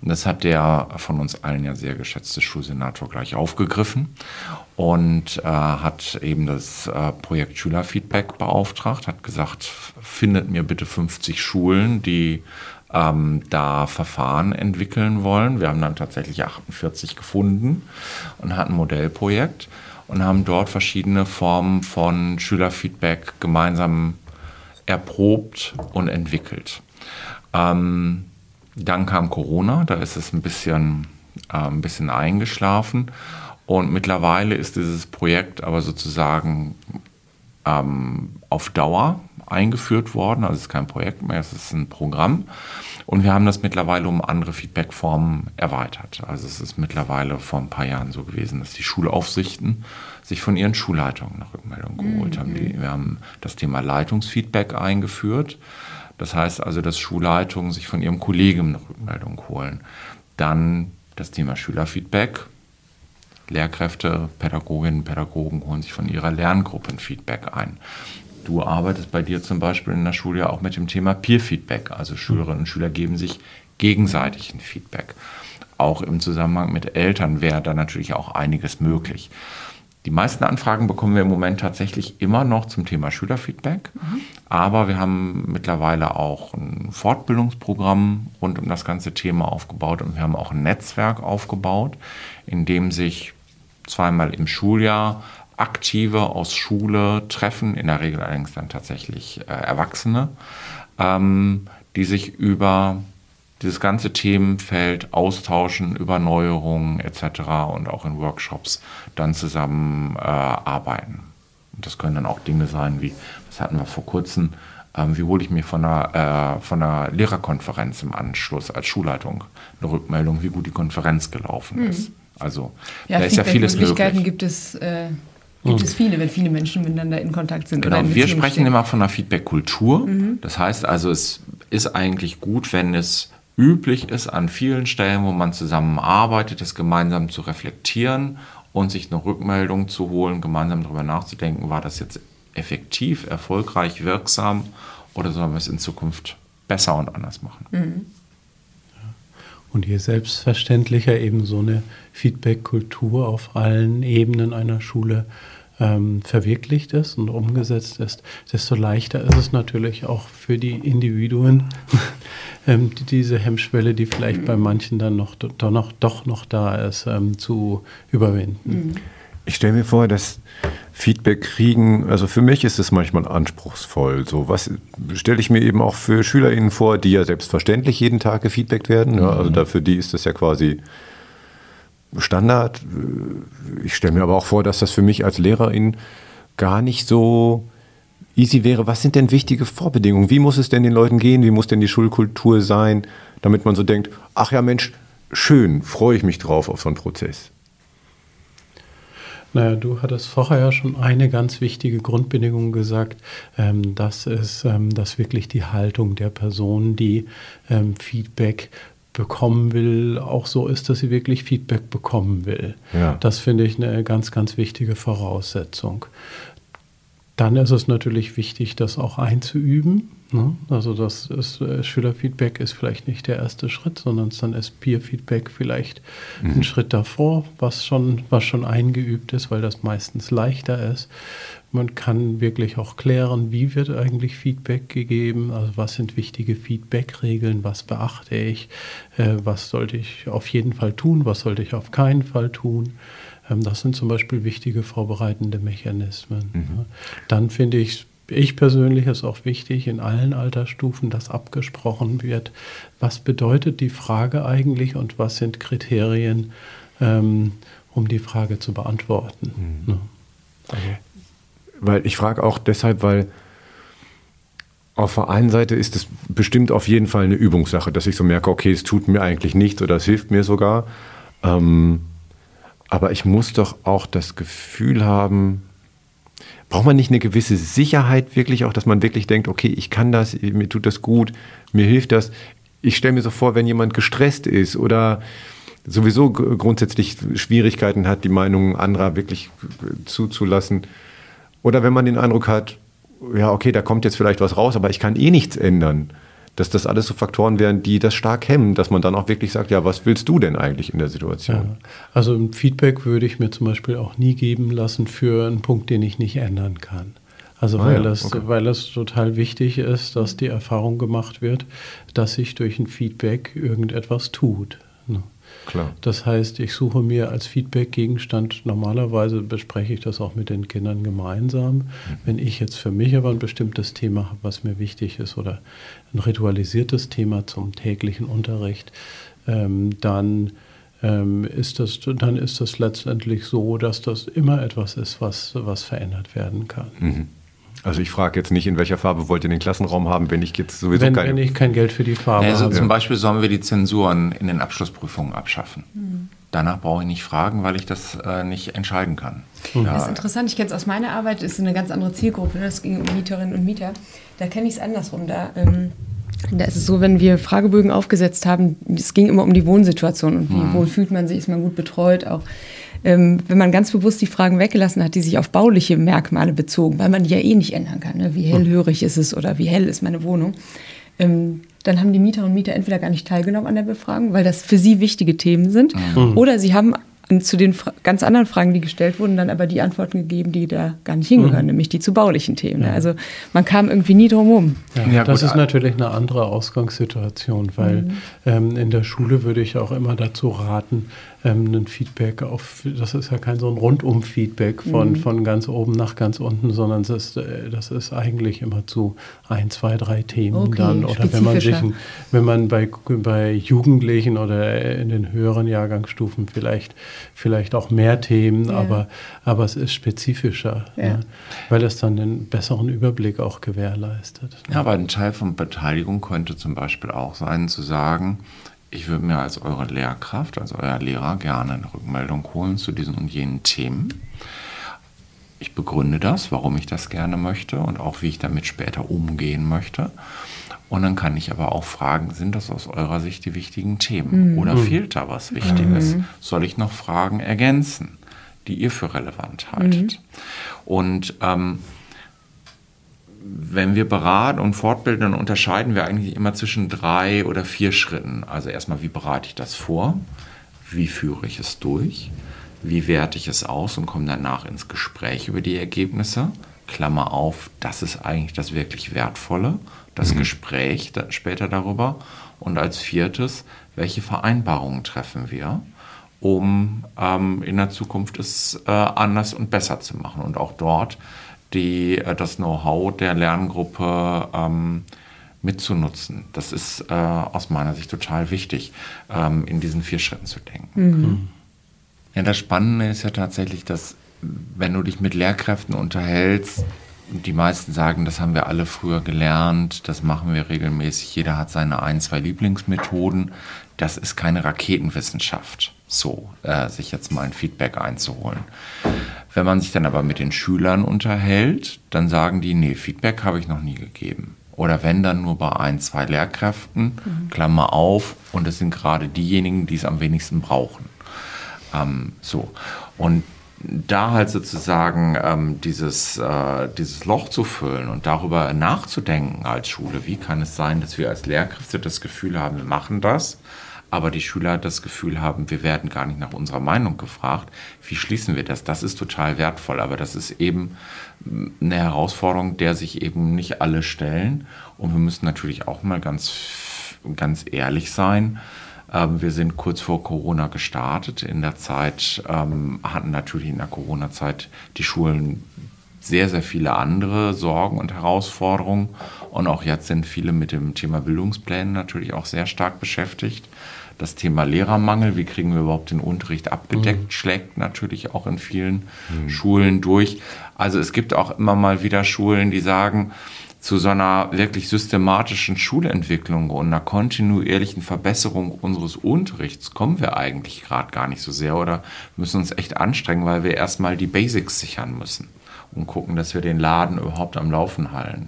Und das hat der von uns allen ja sehr geschätzte Schulsenator gleich aufgegriffen und äh, hat eben das äh, Projekt Schülerfeedback beauftragt, hat gesagt, findet mir bitte 50 Schulen, die ähm, da Verfahren entwickeln wollen. Wir haben dann tatsächlich 48 gefunden und hatten ein Modellprojekt und haben dort verschiedene Formen von Schülerfeedback gemeinsam erprobt und entwickelt. Ähm, dann kam Corona, da ist es ein bisschen, äh, ein bisschen eingeschlafen. Und mittlerweile ist dieses Projekt aber sozusagen ähm, auf Dauer eingeführt worden. Also es ist kein Projekt mehr, es ist ein Programm. Und wir haben das mittlerweile um andere Feedbackformen erweitert. Also es ist mittlerweile vor ein paar Jahren so gewesen, dass die Schulaufsichten sich von ihren Schulleitungen nach Rückmeldung geholt mhm. haben. Die, wir haben das Thema Leitungsfeedback eingeführt. Das heißt also, dass Schulleitungen sich von ihrem Kollegen eine Rückmeldung holen. Dann das Thema Schülerfeedback. Lehrkräfte, Pädagoginnen, Pädagogen holen sich von ihrer Lerngruppe ein Feedback ein. Du arbeitest bei dir zum Beispiel in der Schule ja auch mit dem Thema Peer-Feedback. Also Schülerinnen und Schüler geben sich gegenseitig ein Feedback. Auch im Zusammenhang mit Eltern wäre da natürlich auch einiges möglich. Die meisten Anfragen bekommen wir im Moment tatsächlich immer noch zum Thema Schülerfeedback. Mhm. Aber wir haben mittlerweile auch ein Fortbildungsprogramm rund um das ganze Thema aufgebaut und wir haben auch ein Netzwerk aufgebaut, in dem sich zweimal im Schuljahr Aktive aus Schule treffen, in der Regel allerdings dann tatsächlich äh, Erwachsene, ähm, die sich über dieses ganze Themenfeld austauschen, über Neuerungen etc. und auch in Workshops dann zusammen äh, arbeiten. Und das können dann auch Dinge sein wie, was hatten wir vor kurzem, ähm, wie hole ich mir von einer, äh, von einer Lehrerkonferenz im Anschluss als Schulleitung eine Rückmeldung, wie gut die Konferenz gelaufen mhm. ist. Also ja, da ist ja vieles möglich. gibt es äh, Gibt es viele, wenn viele Menschen miteinander in Kontakt sind. Genau, wir sprechen stehen. immer von einer Feedback-Kultur. Mhm. Das heißt also, es ist eigentlich gut, wenn es üblich ist, an vielen Stellen, wo man zusammenarbeitet, es gemeinsam zu reflektieren und sich eine Rückmeldung zu holen, gemeinsam darüber nachzudenken, war das jetzt effektiv, erfolgreich, wirksam oder sollen wir es in Zukunft besser und anders machen? Mhm. Und je selbstverständlicher eben so eine Feedback-Kultur auf allen Ebenen einer Schule ähm, verwirklicht ist und umgesetzt ist, desto leichter ist es natürlich auch für die Individuen, <laughs> ähm, die, diese Hemmschwelle, die vielleicht bei manchen dann noch, doch, noch, doch noch da ist, ähm, zu überwinden. Mhm. Ich stelle mir vor, dass Feedback kriegen, also für mich ist es manchmal anspruchsvoll. So was stelle ich mir eben auch für SchülerInnen vor, die ja selbstverständlich jeden Tag gefeedbackt werden. Ja, also mhm. dafür die ist das ja quasi Standard. Ich stelle mir aber auch vor, dass das für mich als Lehrerin gar nicht so easy wäre. Was sind denn wichtige Vorbedingungen? Wie muss es denn den Leuten gehen? Wie muss denn die Schulkultur sein, damit man so denkt, ach ja Mensch, schön, freue ich mich drauf auf so einen Prozess? Naja, du hattest vorher ja schon eine ganz wichtige Grundbedingung gesagt. Ähm, das ist, ähm, dass wirklich die Haltung der Person, die ähm, Feedback bekommen will, auch so ist, dass sie wirklich Feedback bekommen will. Ja. Das finde ich eine ganz, ganz wichtige Voraussetzung. Dann ist es natürlich wichtig, das auch einzuüben. Ne? Also das ist, äh, Schülerfeedback ist vielleicht nicht der erste Schritt, sondern dann ist Peer-Feedback vielleicht mhm. ein Schritt davor, was schon, was schon eingeübt ist, weil das meistens leichter ist. Man kann wirklich auch klären, wie wird eigentlich Feedback gegeben, also was sind wichtige Feedback-Regeln, was beachte ich, äh, was sollte ich auf jeden Fall tun, was sollte ich auf keinen Fall tun. Ähm, das sind zum Beispiel wichtige vorbereitende Mechanismen. Mhm. Dann finde ich, ich persönlich ist auch wichtig in allen Altersstufen, dass abgesprochen wird, was bedeutet die Frage eigentlich und was sind Kriterien, ähm, um die Frage zu beantworten. Mhm. Also. Weil ich frage auch deshalb, weil auf der einen Seite ist es bestimmt auf jeden Fall eine Übungssache, dass ich so merke, okay, es tut mir eigentlich nichts oder es hilft mir sogar. Ähm, aber ich muss doch auch das Gefühl haben, braucht man nicht eine gewisse Sicherheit wirklich auch, dass man wirklich denkt, okay, ich kann das, mir tut das gut, mir hilft das. Ich stelle mir so vor, wenn jemand gestresst ist oder sowieso grundsätzlich Schwierigkeiten hat, die Meinungen anderer wirklich zuzulassen. Oder wenn man den Eindruck hat, ja, okay, da kommt jetzt vielleicht was raus, aber ich kann eh nichts ändern dass das alles so Faktoren wären, die das stark hemmen, dass man dann auch wirklich sagt, ja, was willst du denn eigentlich in der Situation? Ja, also ein Feedback würde ich mir zum Beispiel auch nie geben lassen für einen Punkt, den ich nicht ändern kann. Also ah, weil, ja, es, okay. weil es total wichtig ist, dass die Erfahrung gemacht wird, dass sich durch ein Feedback irgendetwas tut. Klar. Das heißt, ich suche mir als Feedback-Gegenstand, normalerweise bespreche ich das auch mit den Kindern gemeinsam. Mhm. Wenn ich jetzt für mich aber ein bestimmtes Thema habe, was mir wichtig ist, oder ein ritualisiertes Thema zum täglichen Unterricht, ähm, dann, ähm, ist das, dann ist das letztendlich so, dass das immer etwas ist, was, was verändert werden kann. Mhm. Also ich frage jetzt nicht, in welcher Farbe wollt ihr den Klassenraum haben, wenn ich jetzt sowieso wenn, kein... Wenn ich kein Geld für die Farbe also habe. Also zum Beispiel sollen wir die Zensuren in den Abschlussprüfungen abschaffen. Mhm. Danach brauche ich nicht fragen, weil ich das äh, nicht entscheiden kann. Mhm. Das ist interessant, ich kenne es aus meiner Arbeit, ist eine ganz andere Zielgruppe, das ging um Mieterinnen und Mieter. Da kenne ich es andersrum. Da ähm, Da ist es so, wenn wir Fragebögen aufgesetzt haben, es ging immer um die Wohnsituation und wie mhm. wohl fühlt man sich, ist man gut betreut auch. Ähm, wenn man ganz bewusst die Fragen weggelassen hat, die sich auf bauliche Merkmale bezogen, weil man die ja eh nicht ändern kann, ne? wie hellhörig ist es oder wie hell ist meine Wohnung, ähm, dann haben die Mieter und Mieter entweder gar nicht teilgenommen an der Befragung, weil das für sie wichtige Themen sind, mhm. oder sie haben zu den ganz anderen Fragen, die gestellt wurden, dann aber die Antworten gegeben, die da gar nicht hingehören, mhm. nämlich die zu baulichen Themen. Ja. Also man kam irgendwie nie drum herum. Ja, ja, das ist natürlich eine andere Ausgangssituation, weil mhm. ähm, in der Schule würde ich auch immer dazu raten, ähm, ein Feedback auf, das ist ja kein so ein Rundum-Feedback von, mhm. von ganz oben nach ganz unten, sondern das ist, äh, das ist eigentlich immer zu ein, zwei, drei Themen okay, dann. Oder wenn man sich, wenn man bei, bei Jugendlichen oder in den höheren Jahrgangsstufen vielleicht, vielleicht auch mehr Themen, ja. aber, aber es ist spezifischer, ja. Ja, weil es dann einen besseren Überblick auch gewährleistet. Ja, aber ein Teil von Beteiligung könnte zum Beispiel auch sein, zu sagen, ich würde mir als eure Lehrkraft, als euer Lehrer gerne eine Rückmeldung holen zu diesen und jenen Themen. Ich begründe das, warum ich das gerne möchte und auch wie ich damit später umgehen möchte. Und dann kann ich aber auch fragen, sind das aus eurer Sicht die wichtigen Themen? Mhm. Oder fehlt da was Wichtiges? Mhm. Soll ich noch Fragen ergänzen, die ihr für relevant haltet? Mhm. Und ähm, wenn wir beraten und fortbilden, dann unterscheiden wir eigentlich immer zwischen drei oder vier Schritten. Also erstmal, wie bereite ich das vor? Wie führe ich es durch? Wie werte ich es aus und komme danach ins Gespräch über die Ergebnisse? Klammer auf, das ist eigentlich das wirklich Wertvolle, das mhm. Gespräch später darüber. Und als viertes, welche Vereinbarungen treffen wir, um ähm, in der Zukunft es äh, anders und besser zu machen und auch dort die, äh, das Know-how der Lerngruppe ähm, mitzunutzen. Das ist äh, aus meiner Sicht total wichtig, ähm, in diesen vier Schritten zu denken. Mhm. Ja, das Spannende ist ja tatsächlich, dass wenn du dich mit Lehrkräften unterhältst, die meisten sagen, das haben wir alle früher gelernt, das machen wir regelmäßig, jeder hat seine ein, zwei Lieblingsmethoden. Das ist keine Raketenwissenschaft, so äh, sich jetzt mal ein Feedback einzuholen. Wenn man sich dann aber mit den Schülern unterhält, dann sagen die, nee, Feedback habe ich noch nie gegeben. Oder wenn dann nur bei ein, zwei Lehrkräften, mhm. Klammer auf, und es sind gerade diejenigen, die es am wenigsten brauchen. Ähm, so. Und da halt sozusagen ähm, dieses, äh, dieses Loch zu füllen und darüber nachzudenken als Schule, wie kann es sein, dass wir als Lehrkräfte das Gefühl haben, wir machen das, aber die Schüler das Gefühl haben, wir werden gar nicht nach unserer Meinung gefragt. Wie schließen wir das? Das ist total wertvoll, aber das ist eben eine Herausforderung, der sich eben nicht alle stellen. Und wir müssen natürlich auch mal ganz, ganz ehrlich sein. Ähm, wir sind kurz vor Corona gestartet. In der Zeit ähm, hatten natürlich in der Corona-Zeit die Schulen sehr, sehr viele andere Sorgen und Herausforderungen. Und auch jetzt sind viele mit dem Thema Bildungsplänen natürlich auch sehr stark beschäftigt. Das Thema Lehrermangel, wie kriegen wir überhaupt den Unterricht abgedeckt, mhm. schlägt natürlich auch in vielen mhm. Schulen durch. Also es gibt auch immer mal wieder Schulen, die sagen, zu so einer wirklich systematischen Schulentwicklung und einer kontinuierlichen Verbesserung unseres Unterrichts kommen wir eigentlich gerade gar nicht so sehr oder müssen uns echt anstrengen, weil wir erstmal die Basics sichern müssen und gucken, dass wir den Laden überhaupt am Laufen halten.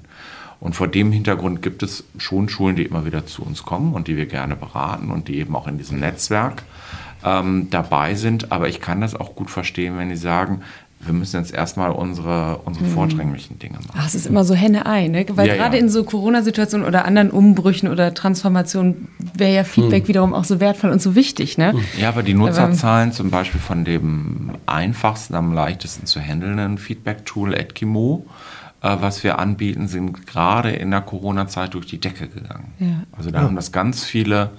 Und vor dem Hintergrund gibt es schon Schulen, die immer wieder zu uns kommen und die wir gerne beraten und die eben auch in diesem Netzwerk ähm, dabei sind. Aber ich kann das auch gut verstehen, wenn die sagen, wir müssen jetzt erstmal unsere, unsere hm. vordränglichen Dinge machen. Ach, es ist immer so Henne-Ei, ne? Weil ja, gerade ja. in so Corona-Situationen oder anderen Umbrüchen oder Transformationen wäre ja Feedback hm. wiederum auch so wertvoll und so wichtig, ne? Ja, aber die Nutzerzahlen zum Beispiel von dem einfachsten, am leichtesten zu handelnden Feedback-Tool Edkimo, was wir anbieten, sind gerade in der Corona-Zeit durch die Decke gegangen. Ja. Also da ja. haben das ganz viele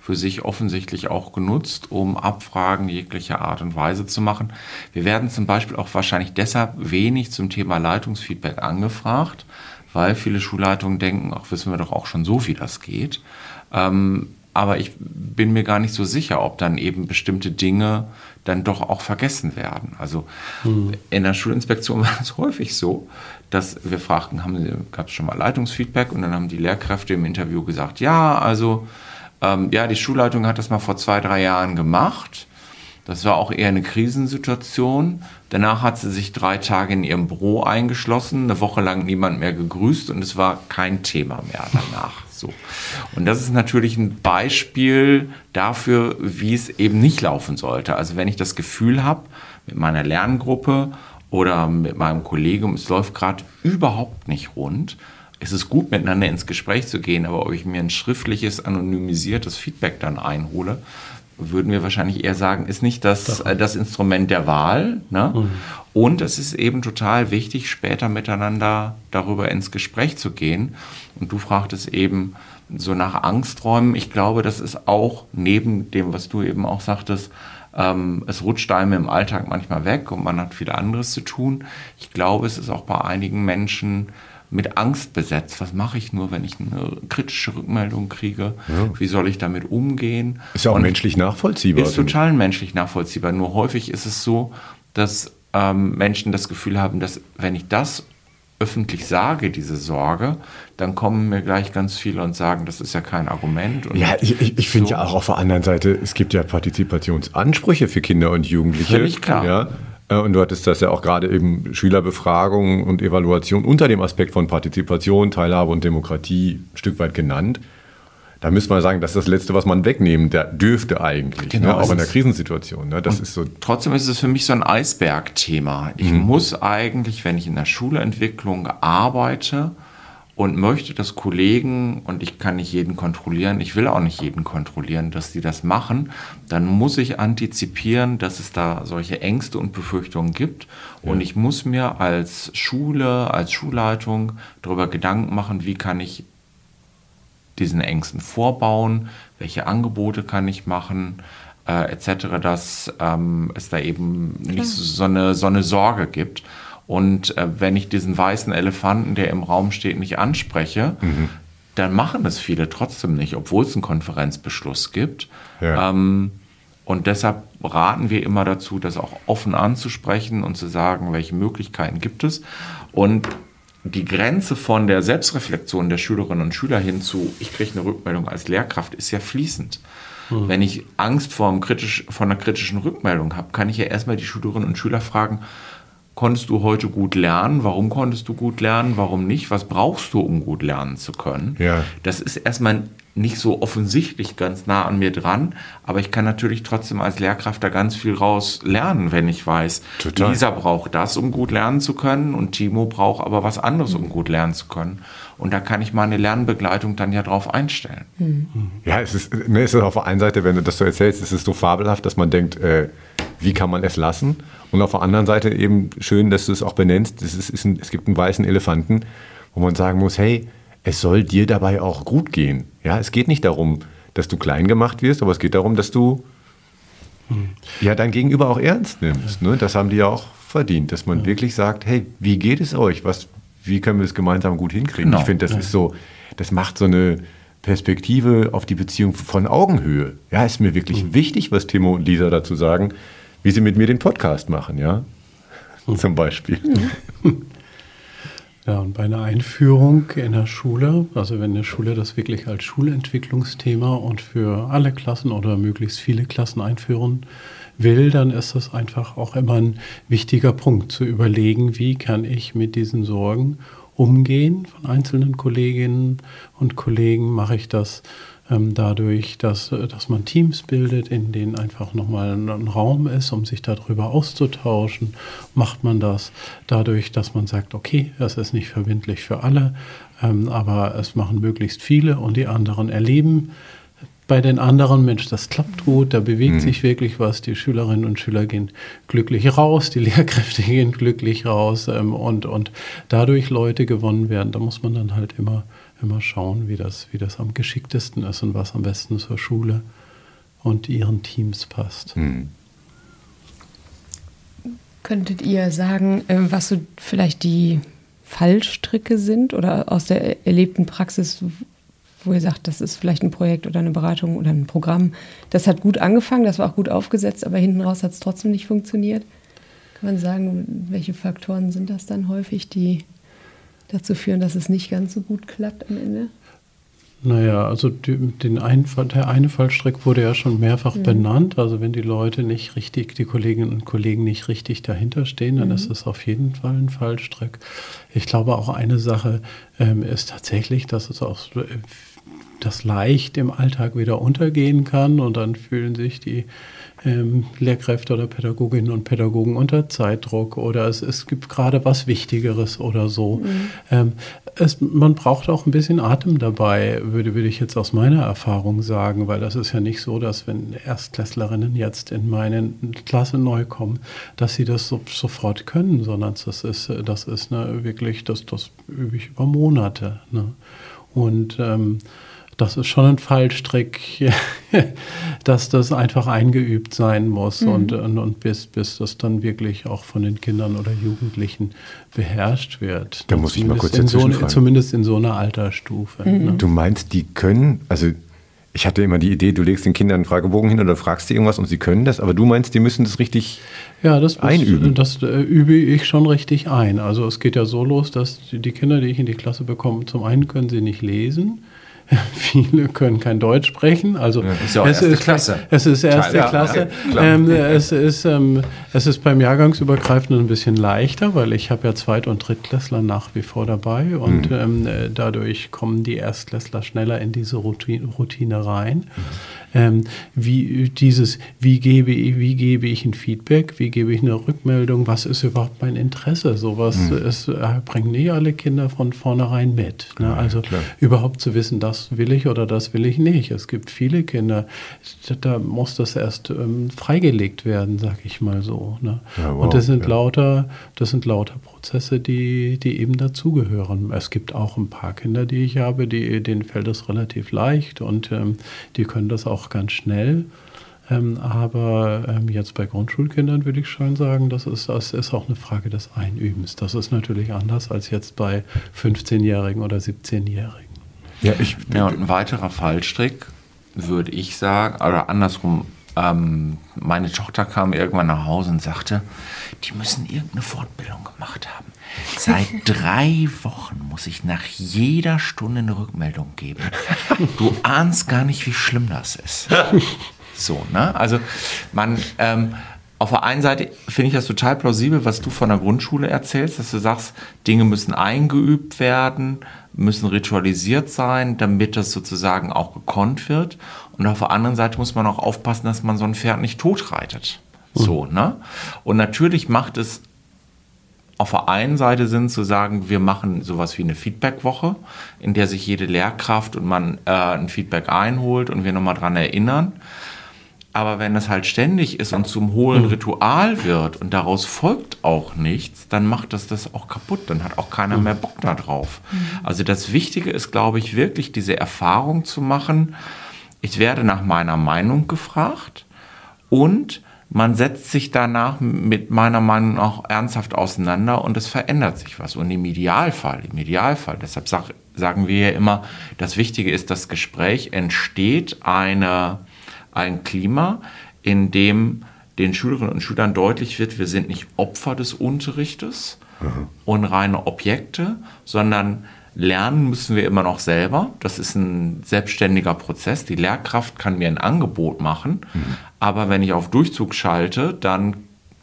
für sich offensichtlich auch genutzt, um Abfragen jeglicher Art und Weise zu machen. Wir werden zum Beispiel auch wahrscheinlich deshalb wenig zum Thema Leitungsfeedback angefragt, weil viele Schulleitungen denken, ach, wissen wir doch auch schon so, wie das geht. Ähm, aber ich bin mir gar nicht so sicher, ob dann eben bestimmte Dinge dann doch auch vergessen werden. Also hm. in der Schulinspektion <laughs> war es häufig so, dass wir fragten, gab es schon mal Leitungsfeedback und dann haben die Lehrkräfte im Interview gesagt, ja, also ähm, ja, die Schulleitung hat das mal vor zwei, drei Jahren gemacht. Das war auch eher eine Krisensituation. Danach hat sie sich drei Tage in ihrem Büro eingeschlossen, eine Woche lang niemand mehr gegrüßt und es war kein Thema mehr danach. So. Und das ist natürlich ein Beispiel dafür, wie es eben nicht laufen sollte. Also wenn ich das Gefühl habe, mit meiner Lerngruppe oder mit meinem Kollegium, es läuft gerade überhaupt nicht rund, es ist gut, miteinander ins Gespräch zu gehen, aber ob ich mir ein schriftliches, anonymisiertes Feedback dann einhole, würden wir wahrscheinlich eher sagen, ist nicht das, äh, das Instrument der Wahl. Ne? Mhm. Und es ist eben total wichtig, später miteinander darüber ins Gespräch zu gehen. Und du fragtest eben so nach Angsträumen. Ich glaube, das ist auch neben dem, was du eben auch sagtest, ähm, es rutscht einem im Alltag manchmal weg und man hat viel anderes zu tun. Ich glaube, es ist auch bei einigen Menschen mit Angst besetzt. Was mache ich nur, wenn ich eine kritische Rückmeldung kriege? Ja. Wie soll ich damit umgehen? Ist ja auch Und menschlich nachvollziehbar. Ist total menschlich nachvollziehbar. Nur häufig ist es so, dass ähm, Menschen das Gefühl haben, dass wenn ich das öffentlich sage, diese Sorge, dann kommen mir gleich ganz viele und sagen, das ist ja kein Argument. ja, ich, ich, ich finde so. ja auch auf der anderen Seite, es gibt ja Partizipationsansprüche für Kinder und Jugendliche. Völlig klar. Ja, und du hattest das ja auch gerade eben Schülerbefragung und Evaluation unter dem Aspekt von Partizipation, Teilhabe und Demokratie ein Stück weit genannt. Da müsste man sagen, das ist das Letzte, was man wegnehmen dürfte eigentlich, genau, ne? auch in der Krisensituation. Ne? Das ist so trotzdem ist es für mich so ein Eisbergthema. Ich mhm. muss eigentlich, wenn ich in der Schulentwicklung arbeite, und möchte, dass Kollegen, und ich kann nicht jeden kontrollieren, ich will auch nicht jeden kontrollieren, dass die das machen, dann muss ich antizipieren, dass es da solche Ängste und Befürchtungen gibt. Ja. Und ich muss mir als Schule, als Schulleitung darüber Gedanken machen, wie kann ich diesen Ängsten vorbauen, welche Angebote kann ich machen, äh, etc., dass ähm, es da eben nicht so eine, so eine Sorge gibt. Und äh, wenn ich diesen weißen Elefanten, der im Raum steht, nicht anspreche, mhm. dann machen es viele trotzdem nicht, obwohl es einen Konferenzbeschluss gibt. Ja. Ähm, und deshalb raten wir immer dazu, das auch offen anzusprechen und zu sagen, welche Möglichkeiten gibt es. Und die Grenze von der Selbstreflexion der Schülerinnen und Schüler hin zu, ich kriege eine Rückmeldung als Lehrkraft, ist ja fließend. Mhm. Wenn ich Angst vor, kritisch, vor einer kritischen Rückmeldung habe, kann ich ja erstmal die Schülerinnen und Schüler fragen, konntest du heute gut lernen? Warum konntest du gut lernen? Warum nicht? Was brauchst du, um gut lernen zu können? Ja. Das ist erstmal nicht so offensichtlich ganz nah an mir dran, aber ich kann natürlich trotzdem als Lehrkraft da ganz viel raus lernen, wenn ich weiß, Total. Lisa braucht das, um gut lernen zu können und Timo braucht aber was anderes, um gut lernen zu können. Und da kann ich meine Lernbegleitung dann ja drauf einstellen. Mhm. Ja, es ist, ne, es ist auf der einen Seite, wenn du das so erzählst, es ist so fabelhaft, dass man denkt, äh, wie kann man es lassen? Und auf der anderen Seite eben schön, dass du es auch benennst, es, ist, ist ein, es gibt einen weißen Elefanten, wo man sagen muss, hey, es soll dir dabei auch gut gehen. Ja, es geht nicht darum, dass du klein gemacht wirst, aber es geht darum, dass du hm. ja dein Gegenüber auch ernst nimmst. Ne? Das haben die ja auch verdient, dass man ja. wirklich sagt, hey, wie geht es euch? Was, wie können wir das gemeinsam gut hinkriegen? Genau. Ich finde, das ja. ist so, das macht so eine Perspektive auf die Beziehung von Augenhöhe. Ja, ist mir wirklich mhm. wichtig, was Timo und Lisa dazu sagen, wie sie mit mir den Podcast machen, ja. <laughs> Zum Beispiel. Ja, und bei einer Einführung in der Schule, also wenn eine Schule das wirklich als Schulentwicklungsthema und für alle Klassen oder möglichst viele Klassen einführen will, dann ist das einfach auch immer ein wichtiger Punkt zu überlegen, wie kann ich mit diesen Sorgen umgehen von einzelnen Kolleginnen und Kollegen, mache ich das dadurch, dass, dass man Teams bildet, in denen einfach nochmal ein, ein Raum ist, um sich darüber auszutauschen. Macht man das dadurch, dass man sagt, okay, das ist nicht verbindlich für alle, ähm, aber es machen möglichst viele und die anderen erleben bei den anderen, Mensch, das klappt gut, da bewegt mhm. sich wirklich was. Die Schülerinnen und Schüler gehen glücklich raus, die <laughs> Lehrkräfte gehen glücklich raus ähm, und, und dadurch Leute gewonnen werden. Da muss man dann halt immer immer schauen, wie das, wie das am geschicktesten ist und was am besten zur Schule und ihren Teams passt. Hm. Könntet ihr sagen, äh, was so vielleicht die Fallstricke sind oder aus der erlebten Praxis, wo ihr sagt, das ist vielleicht ein Projekt oder eine Beratung oder ein Programm, das hat gut angefangen, das war auch gut aufgesetzt, aber hinten raus hat es trotzdem nicht funktioniert? Kann man sagen, welche Faktoren sind das dann häufig, die dazu führen, dass es nicht ganz so gut klappt am Ende? Naja, also die, den einen, der eine Fallstrick wurde ja schon mehrfach mhm. benannt. Also wenn die Leute nicht richtig, die Kolleginnen und Kollegen nicht richtig dahinter stehen, dann mhm. ist es auf jeden Fall ein Fallstrick. Ich glaube auch eine Sache ähm, ist tatsächlich, dass es auch das leicht im Alltag wieder untergehen kann und dann fühlen sich die ähm, Lehrkräfte oder Pädagoginnen und Pädagogen unter Zeitdruck oder es, es gibt gerade was Wichtigeres oder so. Mhm. Ähm, es, man braucht auch ein bisschen Atem dabei, würde, würde ich jetzt aus meiner Erfahrung sagen, weil das ist ja nicht so, dass wenn Erstklässlerinnen jetzt in meine Klasse neu kommen, dass sie das so, sofort können, sondern das ist, das ist ne, wirklich, das, das übe ich über Monate. Ne? Und ähm, das ist schon ein Fallstrick, <laughs> dass das einfach eingeübt sein muss mhm. und, und, und, bis, bis das dann wirklich auch von den Kindern oder Jugendlichen beherrscht wird. Da muss ich mal kurz in so, Zumindest in so einer Altersstufe. Mhm. Ne? Du meinst, die können, also ich hatte immer die Idee, du legst den Kindern einen Fragebogen hin oder fragst sie irgendwas und sie können das, aber du meinst, die müssen das richtig ja, das einüben. Das äh, übe ich schon richtig ein. Also es geht ja so los, dass die Kinder, die ich in die Klasse bekomme, zum einen können sie nicht lesen. <laughs> Viele können kein Deutsch sprechen. Also ja, ist ja auch es erste ist, Klasse. Es ist erste Teil, Klasse. Ja, ähm, es, ist, ähm, es ist beim Jahrgangsübergreifenden ein bisschen leichter, weil ich habe ja Zweit- und Drittklässler nach wie vor dabei und mhm. ähm, äh, dadurch kommen die Erstklässler schneller in diese Routine, Routine rein. Mhm ähm, wie dieses, wie gebe, ich, wie gebe ich ein Feedback, wie gebe ich eine Rückmeldung, was ist überhaupt mein Interesse? Sowas mhm. äh, bringen nicht alle Kinder von vornherein mit. Ne? Ja, also klar. überhaupt zu wissen, das will ich oder das will ich nicht. Es gibt viele Kinder, da muss das erst ähm, freigelegt werden, sag ich mal so. Ne? Ja, wow, Und das sind ja. lauter, das sind lauter Prozesse, die, die eben dazugehören. Es gibt auch ein paar Kinder, die ich habe, die, denen fällt das relativ leicht und ähm, die können das auch ganz schnell. Ähm, aber ähm, jetzt bei Grundschulkindern würde ich schon sagen, das ist, das ist auch eine Frage des Einübens. Das ist natürlich anders als jetzt bei 15-Jährigen oder 17-Jährigen. Ja, ich, ja, und ein weiterer Fallstrick würde ich sagen, oder andersrum, ähm, meine Tochter kam irgendwann nach Hause und sagte, die müssen irgendeine Fortbildung gemacht haben. Seit <laughs> drei Wochen muss ich nach jeder Stunde eine Rückmeldung geben. Du ahnst gar nicht, wie schlimm das ist. <laughs> So, ne? Also man, ähm, auf der einen Seite finde ich das total plausibel, was du von der Grundschule erzählst, dass du sagst, Dinge müssen eingeübt werden, müssen ritualisiert sein, damit das sozusagen auch gekonnt wird. Und auf der anderen Seite muss man auch aufpassen, dass man so ein Pferd nicht totreitet. So, ne? Und natürlich macht es auf der einen Seite Sinn zu sagen, wir machen sowas wie eine Feedback-Woche, in der sich jede Lehrkraft und man äh, ein Feedback einholt und wir nochmal dran erinnern. Aber wenn das halt ständig ist und zum hohlen mhm. Ritual wird und daraus folgt auch nichts, dann macht das das auch kaputt. Dann hat auch keiner mhm. mehr Bock darauf. Mhm. Also das Wichtige ist, glaube ich, wirklich diese Erfahrung zu machen. Ich werde nach meiner Meinung gefragt und man setzt sich danach mit meiner Meinung nach ernsthaft auseinander und es verändert sich was. Und im Idealfall, im Idealfall, deshalb sag, sagen wir ja immer, das Wichtige ist, das Gespräch entsteht eine ein Klima, in dem den Schülerinnen und Schülern deutlich wird, wir sind nicht Opfer des Unterrichtes mhm. und reine Objekte, sondern lernen müssen wir immer noch selber. Das ist ein selbstständiger Prozess. Die Lehrkraft kann mir ein Angebot machen, mhm. aber wenn ich auf Durchzug schalte, dann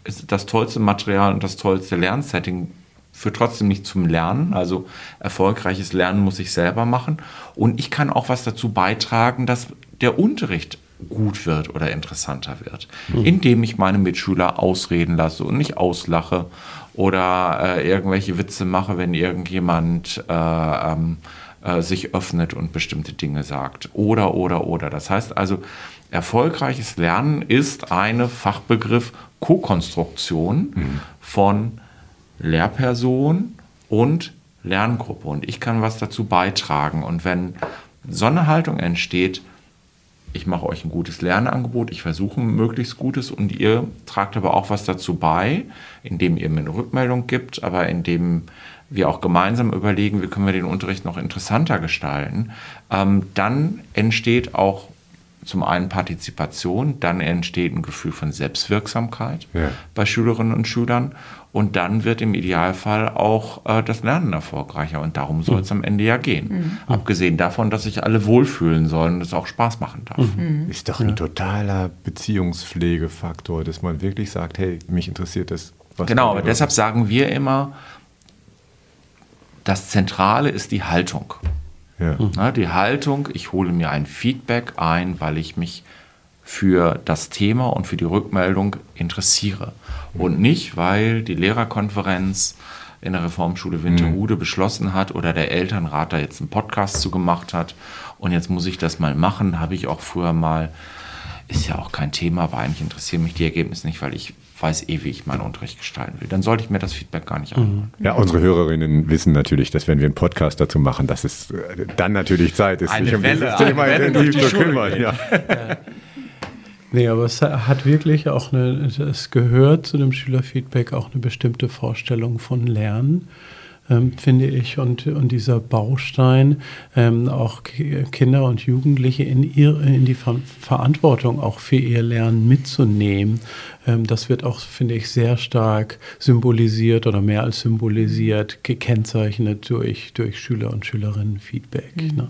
ist das tollste Material und das tollste Lernsetting führt trotzdem nicht zum Lernen. Also erfolgreiches Lernen muss ich selber machen. Und ich kann auch was dazu beitragen, dass der Unterricht gut wird oder interessanter wird, mhm. indem ich meine Mitschüler ausreden lasse und nicht auslache oder äh, irgendwelche Witze mache, wenn irgendjemand äh, ähm, äh, sich öffnet und bestimmte Dinge sagt. Oder, oder, oder. Das heißt also, erfolgreiches Lernen ist eine Fachbegriff Co-Konstruktion mhm. von Lehrperson und Lerngruppe. Und ich kann was dazu beitragen. Und wenn so eine Haltung entsteht, ich mache euch ein gutes Lernangebot, ich versuche ein möglichst gutes und ihr tragt aber auch was dazu bei, indem ihr mir eine Rückmeldung gibt, aber indem wir auch gemeinsam überlegen, wie können wir den Unterricht noch interessanter gestalten, ähm, dann entsteht auch zum einen Partizipation, dann entsteht ein Gefühl von Selbstwirksamkeit Ja. bei Schülerinnen und Schülern und dann wird im Idealfall auch äh, das Lernen erfolgreicher und darum soll es am Ende ja gehen. Abgesehen davon, dass sich alle wohlfühlen sollen und es auch Spaß machen darf. Ist doch ein totaler Beziehungspflegefaktor, dass man wirklich sagt, hey, mich interessiert das. was Genau, aber deshalb sagen wir immer, das Zentrale ist die Haltung. Ja. Ne, die Haltung, ich hole mir ein Feedback ein, weil ich mich für das Thema und für die Rückmeldung interessiere. Und nicht, weil die Lehrerkonferenz in der Reformschule Winterhude beschlossen hat oder der Elternrat da jetzt einen Podcast zu gemacht hat. Und jetzt muss ich das mal machen. Habe ich auch früher mal, ist ja auch kein Thema, aber eigentlich interessieren mich die Ergebnisse nicht, weil ich weiß eh, wie ich meinen Unterricht gestalten will. Dann sollte ich mir das Feedback gar nicht anhören. Ja, unsere Hörerinnen wissen natürlich, dass wenn wir einen Podcast dazu machen, dass es äh, dann natürlich Zeit ist, Eine sich um Welle, dieses Thema intensiv zu kümmern. Ja. <laughs> Nee, aber es hat wirklich auch eine, es gehört zu dem Schülerfeedback auch eine bestimmte Vorstellung von Lernen, ähm, finde ich. Und, und dieser Baustein, ähm, auch Ki- Kinder und Jugendliche in, ihr, in die Ver Verantwortung auch für ihr Lernen mitzunehmen, ähm, das wird auch, finde ich, sehr stark symbolisiert oder mehr als symbolisiert, gekennzeichnet durch, durch Schüler- und Schülerinnen-Feedback. Ne?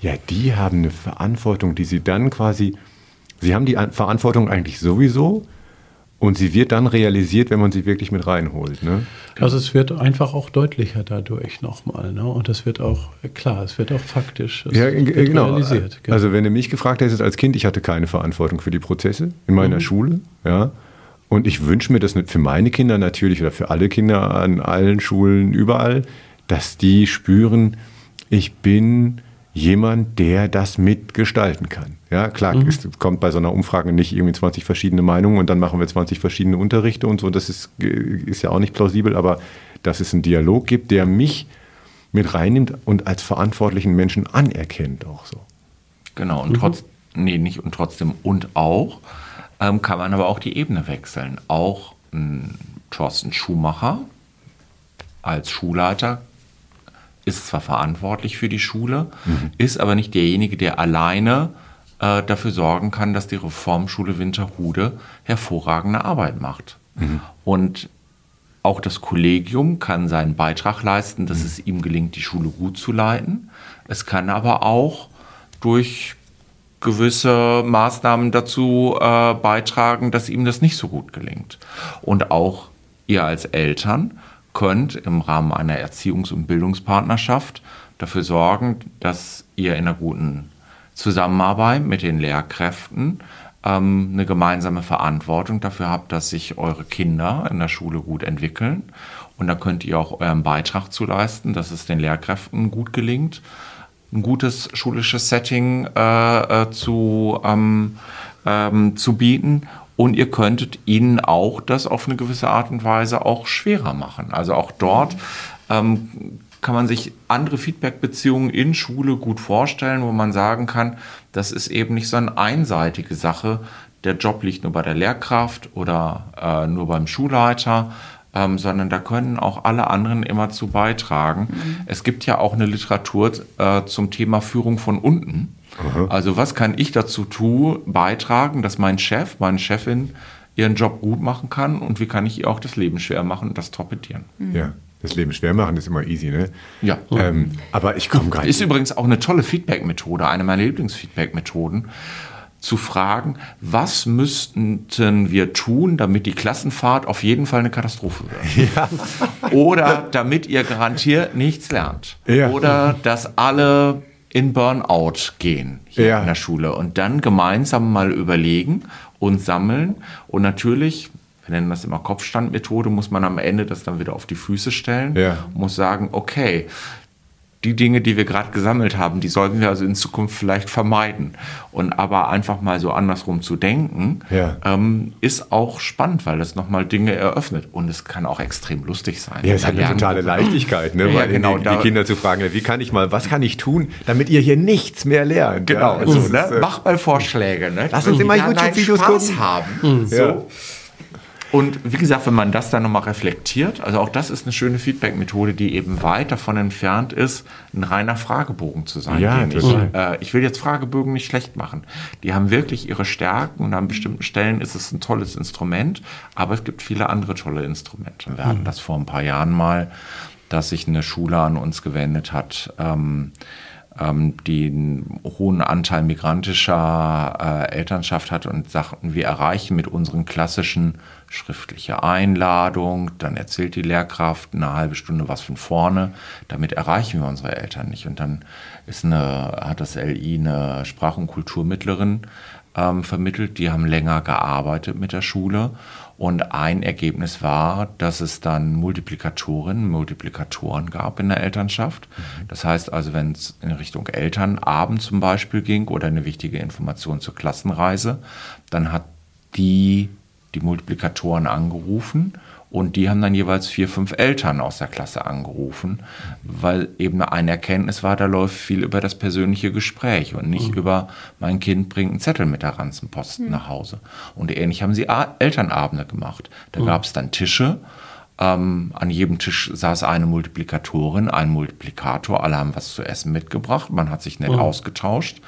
ja, die haben eine Verantwortung, die sie dann quasi, sie haben die An- Verantwortung eigentlich sowieso und sie wird dann realisiert, wenn man sie wirklich mit reinholt. Ne? Also es wird einfach auch deutlicher dadurch nochmal. Ne? Und es wird auch, klar, es wird auch faktisch es Ja, genau. realisiert. genau. Also wenn du mich gefragt hättest als Kind, ich hatte keine Verantwortung für die Prozesse in meiner Schule, ja. Und ich wünsche mir das für meine Kinder natürlich oder für alle Kinder an allen Schulen überall, dass die spüren, ich bin jemand, der das mitgestalten kann. Ja, klar, es kommt bei so einer Umfrage nicht irgendwie 20 verschiedene Meinungen und dann machen wir 20 verschiedene Unterrichte und so. Das ist, ist ja auch nicht plausibel, aber dass es einen Dialog gibt, der mich mit reinnimmt und als verantwortlichen Menschen anerkennt auch so. Genau, und trotz, nee, nicht und trotzdem und auch, ähm, kann man aber auch die Ebene wechseln. Auch ein Thorsten Schumacher als Schulleiter ist zwar verantwortlich für die Schule, ist aber nicht derjenige, der alleine äh, dafür sorgen kann, dass die Reformschule Winterhude hervorragende Arbeit macht. Und auch das Kollegium kann seinen Beitrag leisten, dass es ihm gelingt, die Schule gut zu leiten. Es kann aber auch durch gewisse Maßnahmen dazu äh, beitragen, dass ihm das nicht so gut gelingt. Und auch ihr als Eltern könnt im Rahmen einer Erziehungs- und Bildungspartnerschaft dafür sorgen, dass ihr in einer guten Zusammenarbeit mit den Lehrkräften ähm, eine gemeinsame Verantwortung dafür habt, dass sich eure Kinder in der Schule gut entwickeln. Und da könnt ihr auch euren Beitrag zu leisten, dass es den Lehrkräften gut gelingt, ein gutes schulisches Setting äh, äh, zu, ähm, ähm, zu bieten. Und ihr könntet ihnen auch das auf eine gewisse Art und Weise auch schwerer machen. Also auch dort ähm, kann man sich andere Feedback-Beziehungen in Schule gut vorstellen, wo man sagen kann, das ist eben nicht so eine einseitige Sache. Der Job liegt nur bei der Lehrkraft oder äh, nur beim Schulleiter, ähm, sondern da können auch alle anderen immer zu beitragen. Es gibt ja auch eine Literatur äh, zum Thema Führung von unten. Also was kann ich dazu tun, beitragen, dass mein Chef, meine Chefin ihren Job gut machen kann und wie kann ich ihr auch das Leben schwer machen und das torpedieren. Ja, das Leben schwer machen ist immer easy, ne? Ja. Ähm, aber ich komme gerade. Ist übrigens auch eine tolle Feedback-Methode, eine meiner Lieblingsfeedback-Methoden, zu fragen, was müssten wir tun, damit die Klassenfahrt auf jeden Fall eine Katastrophe wird? <laughs> Oder damit ihr garantiert nichts lernt. Ja. Oder dass alle in Burnout gehen hier Ja. in der Schule und dann gemeinsam mal überlegen und sammeln und natürlich wir nennen das immer Kopfstandmethode, muss man am Ende das dann wieder auf die Füße stellen, Ja. muss sagen, okay, die Dinge, die wir gerade gesammelt haben, die sollten wir also in Zukunft vielleicht vermeiden. Und aber einfach mal so andersrum zu denken, Ja. ähm, ist auch spannend, weil das nochmal Dinge eröffnet. Und es kann auch extrem lustig sein. Ja, es hat eine totale Leichtigkeit, ne? <laughs> Ja, Weil genau, die, die Kinder zu fragen, wie kann ich mal, was kann ich tun, damit ihr hier nichts mehr lernt? Genau, ja, so, das ne? äh, Mach mal Vorschläge. Ne? Lass uns immer YouTube-Videos gucken. haben. Ja. Und wie gesagt, wenn man das dann nochmal reflektiert, also auch das ist eine schöne Feedback-Methode, die eben weit davon entfernt ist, ein reiner Fragebogen zu sein. Ja, ich, äh, ich will jetzt Fragebögen nicht schlecht machen. Die haben wirklich ihre Stärken und an bestimmten Stellen ist es ein tolles Instrument, aber es gibt viele andere tolle Instrumente. Wir hatten das vor ein paar Jahren mal, dass sich eine Schule an uns gewendet hat. Ähm, ähm, einen hohen Anteil migrantischer äh, Elternschaft hat und sagten, wir erreichen mit unseren klassischen schriftliche Einladung, dann erzählt die Lehrkraft eine halbe Stunde was von vorne, damit erreichen wir unsere Eltern nicht. Und dann ist eine, hat das LI eine Sprach- und Kulturmittlerin ähm, vermittelt, die haben länger gearbeitet mit der Schule und ein Ergebnis war, dass es dann Multiplikatorinnen, Multiplikatoren gab in der Elternschaft. Mhm. Das heißt also, wenn es in Richtung Elternabend zum Beispiel ging oder eine wichtige Information zur Klassenreise, dann hat die die Multiplikatoren angerufen und die haben dann jeweils vier, fünf Eltern aus der Klasse angerufen, weil eben eine Erkenntnis war, da läuft viel über das persönliche Gespräch und nicht mhm. über mein Kind bringt einen Zettel mit der Ranzenpost mhm. nach Hause. Und ähnlich haben sie Elternabende gemacht. Da mhm. gab es dann Tische. Ähm, an jedem Tisch saß eine Multiplikatorin, ein Multiplikator, alle haben was zu essen mitgebracht, man hat sich nett mhm. ausgetauscht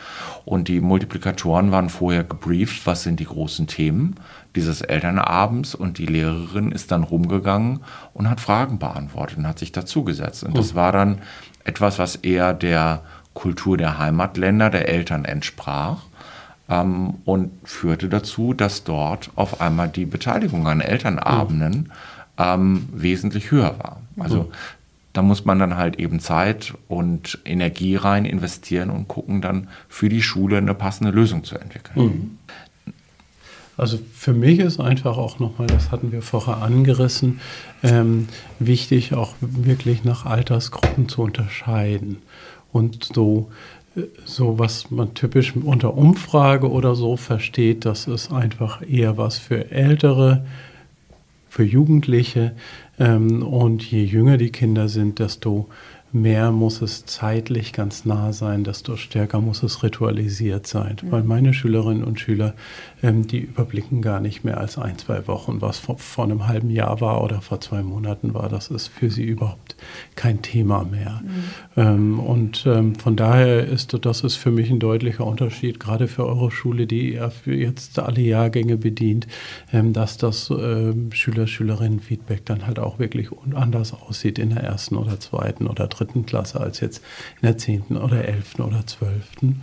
und die Multiplikatoren waren vorher gebrieft, was sind die großen Themen dieses Elternabends und die Lehrerin ist dann rumgegangen und hat Fragen beantwortet und hat sich dazugesetzt. Und das hm. war dann etwas, was eher der Kultur der Heimatländer, der Eltern entsprach ähm, und führte dazu, dass dort auf einmal die Beteiligung an Elternabenden ähm, wesentlich höher war. Also hm. da muss man dann halt eben Zeit und Energie rein investieren und gucken, dann für die Schule eine passende Lösung zu entwickeln. Mhm. Also für mich ist einfach auch nochmal, das hatten wir vorher angerissen, ähm, wichtig auch wirklich nach Altersgruppen zu unterscheiden. Und so, äh, so was man typisch unter Umfrage oder so versteht, das ist einfach eher was für Ältere, für Jugendliche. Ähm, und je jünger die Kinder sind, desto mehr muss es zeitlich ganz nah sein, desto stärker muss es ritualisiert sein. Mhm. Weil meine Schülerinnen und Schüler, ähm, die überblicken gar nicht mehr als ein, zwei Wochen, was vor, vor, einem halben Jahr war oder vor zwei Monaten war. Das ist für sie überhaupt kein Thema mehr. Mhm. Ähm, und ähm, von daher ist das ist für mich ein deutlicher Unterschied, gerade für eure Schule, die jetzt alle Jahrgänge bedient, ähm, dass das ähm, Schüler, Schülerinnen-Feedback dann halt auch wirklich anders aussieht in der ersten oder zweiten oder dritten dritten Klasse als jetzt in der zehnten oder elften oder zwölften. Mhm.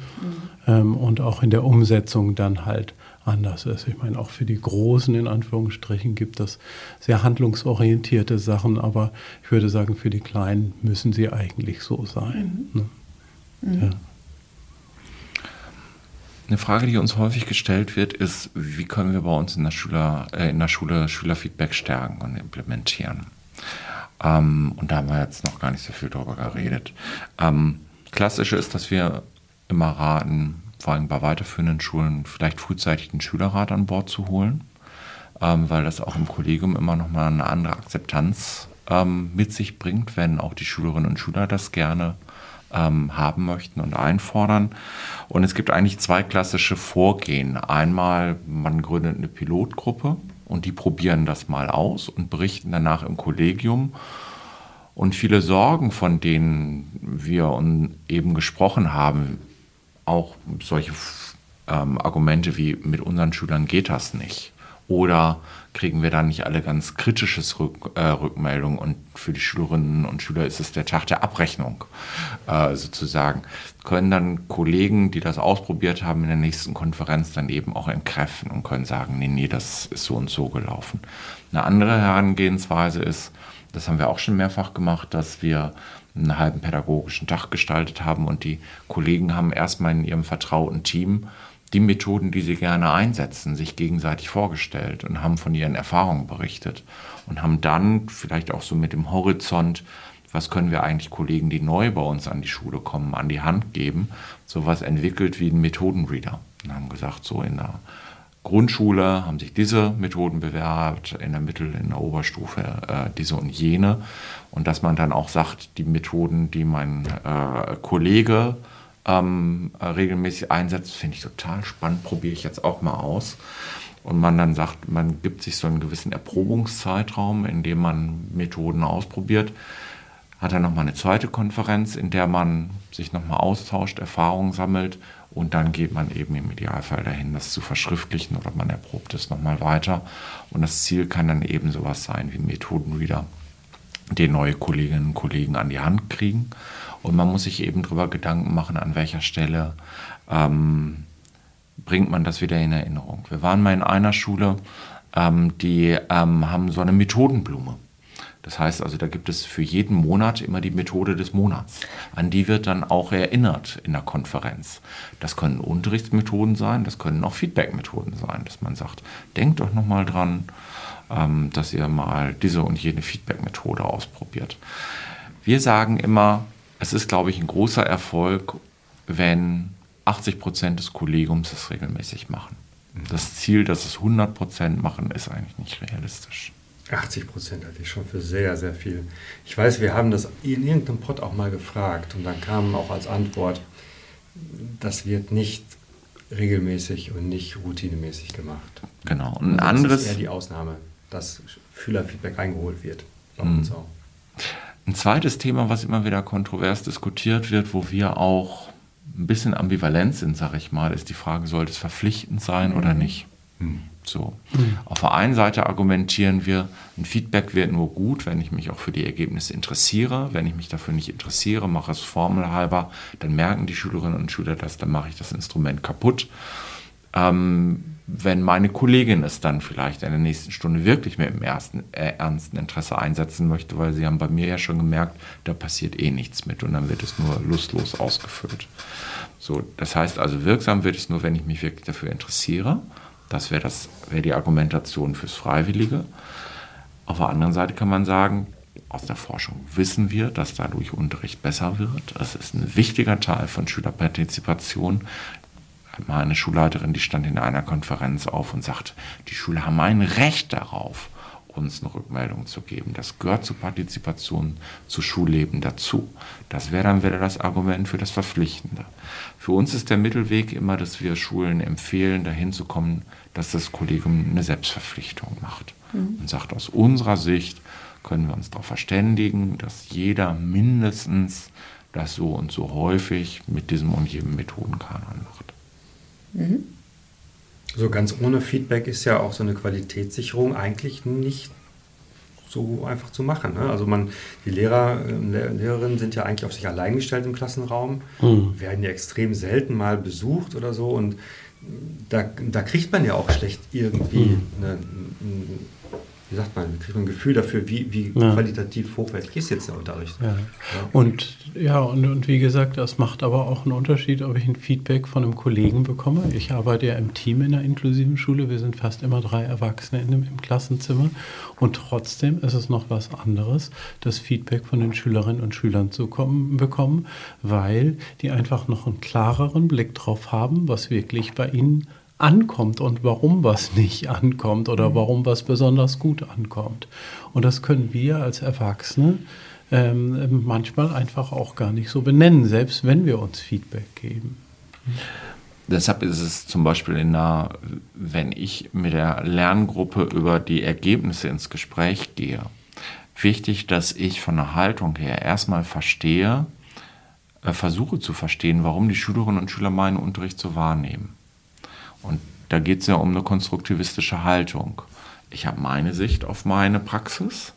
Ähm, und auch in der Umsetzung dann halt anders ist. Ich meine, auch für die Großen in Anführungsstrichen gibt es sehr handlungsorientierte Sachen, aber ich würde sagen, für die Kleinen müssen sie eigentlich so sein. Mhm. Ne? Mhm. Ja. Eine Frage, die uns häufig gestellt wird, ist, wie können wir bei uns in der, Schüler, äh, in der Schule Schülerfeedback stärken und implementieren? Ähm, und da haben wir jetzt noch gar nicht so viel drüber geredet. Ähm, klassisch ist, dass wir immer raten, vor allem bei weiterführenden Schulen, vielleicht frühzeitig den Schülerrat an Bord zu holen, ähm, weil das auch im Kollegium immer noch mal eine andere Akzeptanz ähm, mit sich bringt, wenn auch die Schülerinnen und Schüler das gerne ähm, haben möchten und einfordern. Und es gibt eigentlich zwei klassische Vorgehen. Einmal, man gründet eine Pilotgruppe, und die probieren das mal aus und berichten danach im Kollegium. Und viele Sorgen, von denen wir eben gesprochen haben, auch solche ähm, Argumente wie mit unseren Schülern geht das nicht. Oder kriegen wir dann nicht alle ganz kritisches Rück, äh, Rückmeldung und für die Schülerinnen und Schüler ist es der Tag der Abrechnung äh, sozusagen. Können dann Kollegen, die das ausprobiert haben, in der nächsten Konferenz dann eben auch entkräften und können sagen, nee, nee, das ist so und so gelaufen. Eine andere Herangehensweise ist, das haben wir auch schon mehrfach gemacht, dass wir einen halben pädagogischen Tag gestaltet haben und die Kollegen haben erstmal in ihrem vertrauten Team die Methoden, die sie gerne einsetzen, sich gegenseitig vorgestellt und haben von ihren Erfahrungen berichtet und haben dann vielleicht auch so mit dem Horizont, was können wir eigentlich Kollegen, die neu bei uns an die Schule kommen, an die Hand geben, sowas entwickelt wie ein Methodenreader. Und haben gesagt, so in der Grundschule haben sich diese Methoden bewährt, in der Mittel-, in der Oberstufe äh, diese und jene. Und dass man dann auch sagt, die Methoden, die mein äh, Kollege ähm, regelmäßig einsetzt, finde ich total spannend, probiere ich jetzt auch mal aus. und man dann sagt, man gibt sich so einen gewissen Erprobungszeitraum, in dem man Methoden ausprobiert, hat er nochmal eine zweite Konferenz, in der man sich nochmal austauscht, Erfahrungen sammelt und dann geht man eben im Idealfall dahin, das zu verschriftlichen oder man erprobt es nochmal weiter. Und das Ziel kann dann eben sowas sein wie Methodenreader, die neue Kolleginnen und Kollegen an die Hand kriegen. Und man muss sich eben darüber Gedanken machen, an welcher Stelle ähm, bringt man das wieder in Erinnerung. Wir waren mal in einer Schule, ähm, die ähm, haben so eine Methodenblume. Das heißt also, da gibt es für jeden Monat immer die Methode des Monats. An die wird dann auch erinnert in der Konferenz. Das können Unterrichtsmethoden sein, das können auch Feedbackmethoden sein, dass man sagt, denkt doch nochmal dran, ähm, dass ihr mal diese und jene Feedbackmethode ausprobiert. Wir sagen immer, es ist, glaube ich, ein großer Erfolg, wenn 80 Prozent des Kollegiums es regelmäßig machen. Das Ziel, dass es 100 Prozent machen, ist eigentlich nicht realistisch. 80 Prozent halte ich schon für sehr, sehr viel. Ich weiß, wir haben das in irgendeinem Pod auch mal gefragt und dann kam auch als Antwort, das wird nicht regelmäßig und nicht routinemäßig gemacht. Genau. Und ein also anderes. Das ist eher die Ausnahme, dass Schülerfeedback eingeholt wird. Mhm. Ein zweites Thema, was immer wieder kontrovers diskutiert wird, wo wir auch ein bisschen ambivalent sind, sage ich mal, ist die Frage, sollte es verpflichtend sein mhm. oder nicht? Mhm. So. Mhm. Auf der einen Seite argumentieren wir, ein Feedback wird nur gut, wenn ich mich auch für die Ergebnisse interessiere. Wenn ich mich dafür nicht interessiere, mache es formelhalber, dann merken die Schülerinnen und Schüler das, dann mache ich das Instrument kaputt. Ähm, wenn meine Kollegin es dann vielleicht in der nächsten Stunde wirklich mit dem ersten, äh, ernsten Interesse einsetzen möchte, weil sie haben bei mir ja schon gemerkt, da passiert eh nichts mit und dann wird es nur lustlos ausgefüllt. So, das heißt also, wirksam wird es nur, wenn ich mich wirklich dafür interessiere. Das wäre wär die Argumentation fürs Freiwillige. Auf der anderen Seite kann man sagen, aus der Forschung wissen wir, dass dadurch Unterricht besser wird. Das ist ein wichtiger Teil von Schülerpartizipation mal eine Schulleiterin, die stand in einer Konferenz auf und sagt, die Schüler haben ein Recht darauf, uns eine Rückmeldung zu geben. Das gehört zur Partizipation, zu Schulleben dazu. Das wäre dann wieder das Argument für das Verpflichtende. Für uns ist der Mittelweg immer, dass wir Schulen empfehlen, dahin zu kommen, dass das Kollegium eine Selbstverpflichtung macht mhm. und sagt, aus unserer Sicht können wir uns darauf verständigen, dass jeder mindestens das so und so häufig mit diesem und jedem Methodenkanon macht. Mhm. So ganz ohne Feedback ist ja auch so eine Qualitätssicherung eigentlich nicht so einfach zu machen. Ne? Also man, die Lehrer, äh, Lehrerinnen sind ja eigentlich auf sich allein gestellt im Klassenraum, mhm. werden ja extrem selten mal besucht oder so und da, da kriegt man ja auch schlecht irgendwie mhm. eine, wie sagt man, kriegt man ein Gefühl dafür, wie, wie ja. qualitativ hochwertig ist jetzt der Unterricht. Ja. ja. Und ja, und, und wie gesagt, das macht aber auch einen Unterschied, ob ich ein Feedback von einem Kollegen bekomme. Ich arbeite ja im Team in einer inklusiven Schule. Wir sind fast immer drei Erwachsene in dem, im Klassenzimmer. Und trotzdem ist es noch was anderes, das Feedback von den Schülerinnen und Schülern zu kommen, bekommen, weil die einfach noch einen klareren Blick drauf haben, was wirklich bei ihnen ankommt und warum was nicht ankommt oder mhm. warum was besonders gut ankommt. Und das können wir als Erwachsene ähm, manchmal einfach auch gar nicht so benennen, selbst wenn wir uns Feedback geben. Deshalb ist es zum Beispiel in einer, wenn ich mit der Lerngruppe über die Ergebnisse ins Gespräch gehe, wichtig, dass ich von der Haltung her erstmal verstehe, äh, versuche zu verstehen, warum die Schülerinnen und Schüler meinen Unterricht so wahrnehmen. Und da geht es ja um eine konstruktivistische Haltung. Ich habe meine Sicht auf meine Praxis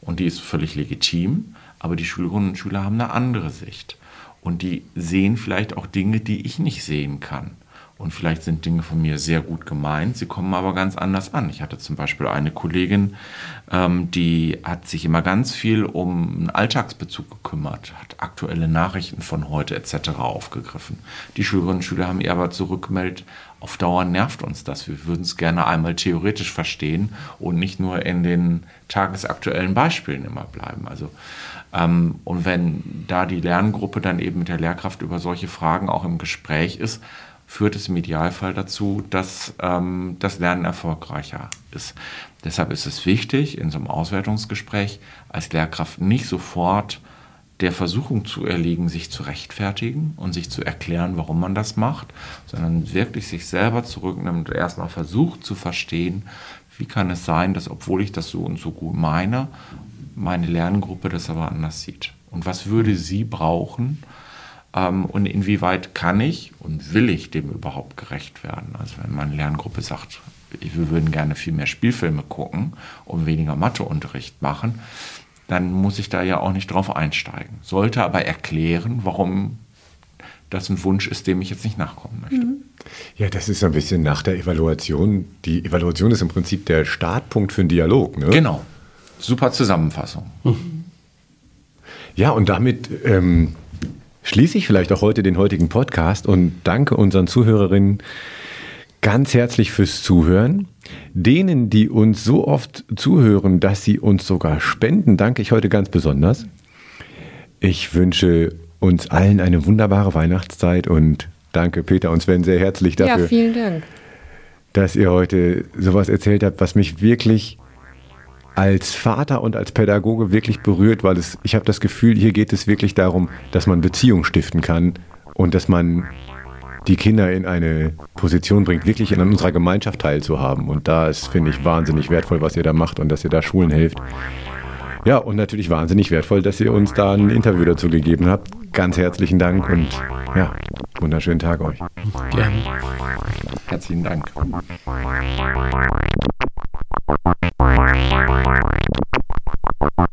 und die ist völlig legitim, aber die Schülerinnen und Schüler haben eine andere Sicht. Und die sehen vielleicht auch Dinge, die ich nicht sehen kann. Und vielleicht sind Dinge von mir sehr gut gemeint, sie kommen aber ganz anders an. Ich hatte zum Beispiel eine Kollegin, ähm, die hat sich immer ganz viel um einen Alltagsbezug gekümmert, hat aktuelle Nachrichten von heute etc. aufgegriffen. Die Schülerinnen und Schüler haben ihr aber zurückgemeldet, auf Dauer nervt uns das. Wir würden es gerne einmal theoretisch verstehen und nicht nur in den tagesaktuellen Beispielen immer bleiben. Also ähm, und wenn da die Lerngruppe dann eben mit der Lehrkraft über solche Fragen auch im Gespräch ist, führt es im Idealfall dazu, dass ähm, das Lernen erfolgreicher ist. Deshalb ist es wichtig, in so einem Auswertungsgespräch als Lehrkraft nicht sofort der Versuchung zu erliegen, sich zu rechtfertigen und sich zu erklären, warum man das macht, sondern wirklich sich selber zurücknimmt und erstmal versucht zu verstehen, wie kann es sein, dass obwohl ich das so und so gut meine, meine Lerngruppe das aber anders sieht. Und was würde sie brauchen? Ähm, und inwieweit kann ich und will ich dem überhaupt gerecht werden? Also wenn meine Lerngruppe sagt, wir würden gerne viel mehr Spielfilme gucken und weniger Matheunterricht machen, dann muss ich da ja auch nicht drauf einsteigen. Sollte aber erklären, warum das ein Wunsch ist, dem ich jetzt nicht nachkommen möchte. Mhm. Ja, das ist ein bisschen nach der Evaluation. Die Evaluation ist im Prinzip der Startpunkt für einen Dialog. Ne? Genau. Super Zusammenfassung. Mhm. Ja, und damit ähm, schließe ich vielleicht auch heute den heutigen Podcast und danke unseren Zuhörerinnen ganz herzlich fürs Zuhören. Denen, die uns so oft zuhören, dass sie uns sogar spenden, danke ich heute ganz besonders. Ich wünsche uns allen eine wunderbare Weihnachtszeit und danke Peter und Sven sehr herzlich dafür. Ja, vielen Dank. Dass ihr heute sowas erzählt habt, was mich wirklich als Vater und als Pädagoge wirklich berührt, weil es, ich habe das Gefühl, hier geht es wirklich darum, dass man Beziehung stiften kann und dass man die Kinder in eine Position bringt, wirklich in unserer Gemeinschaft teilzuhaben. Und da ist, finde ich, wahnsinnig wertvoll, was ihr da macht und dass ihr da Schulen helft. Ja, und natürlich wahnsinnig wertvoll, dass ihr uns da ein Interview dazu gegeben habt. Ganz herzlichen Dank und ja, wunderschönen Tag euch. Gerne. Herzlichen Dank. Bye.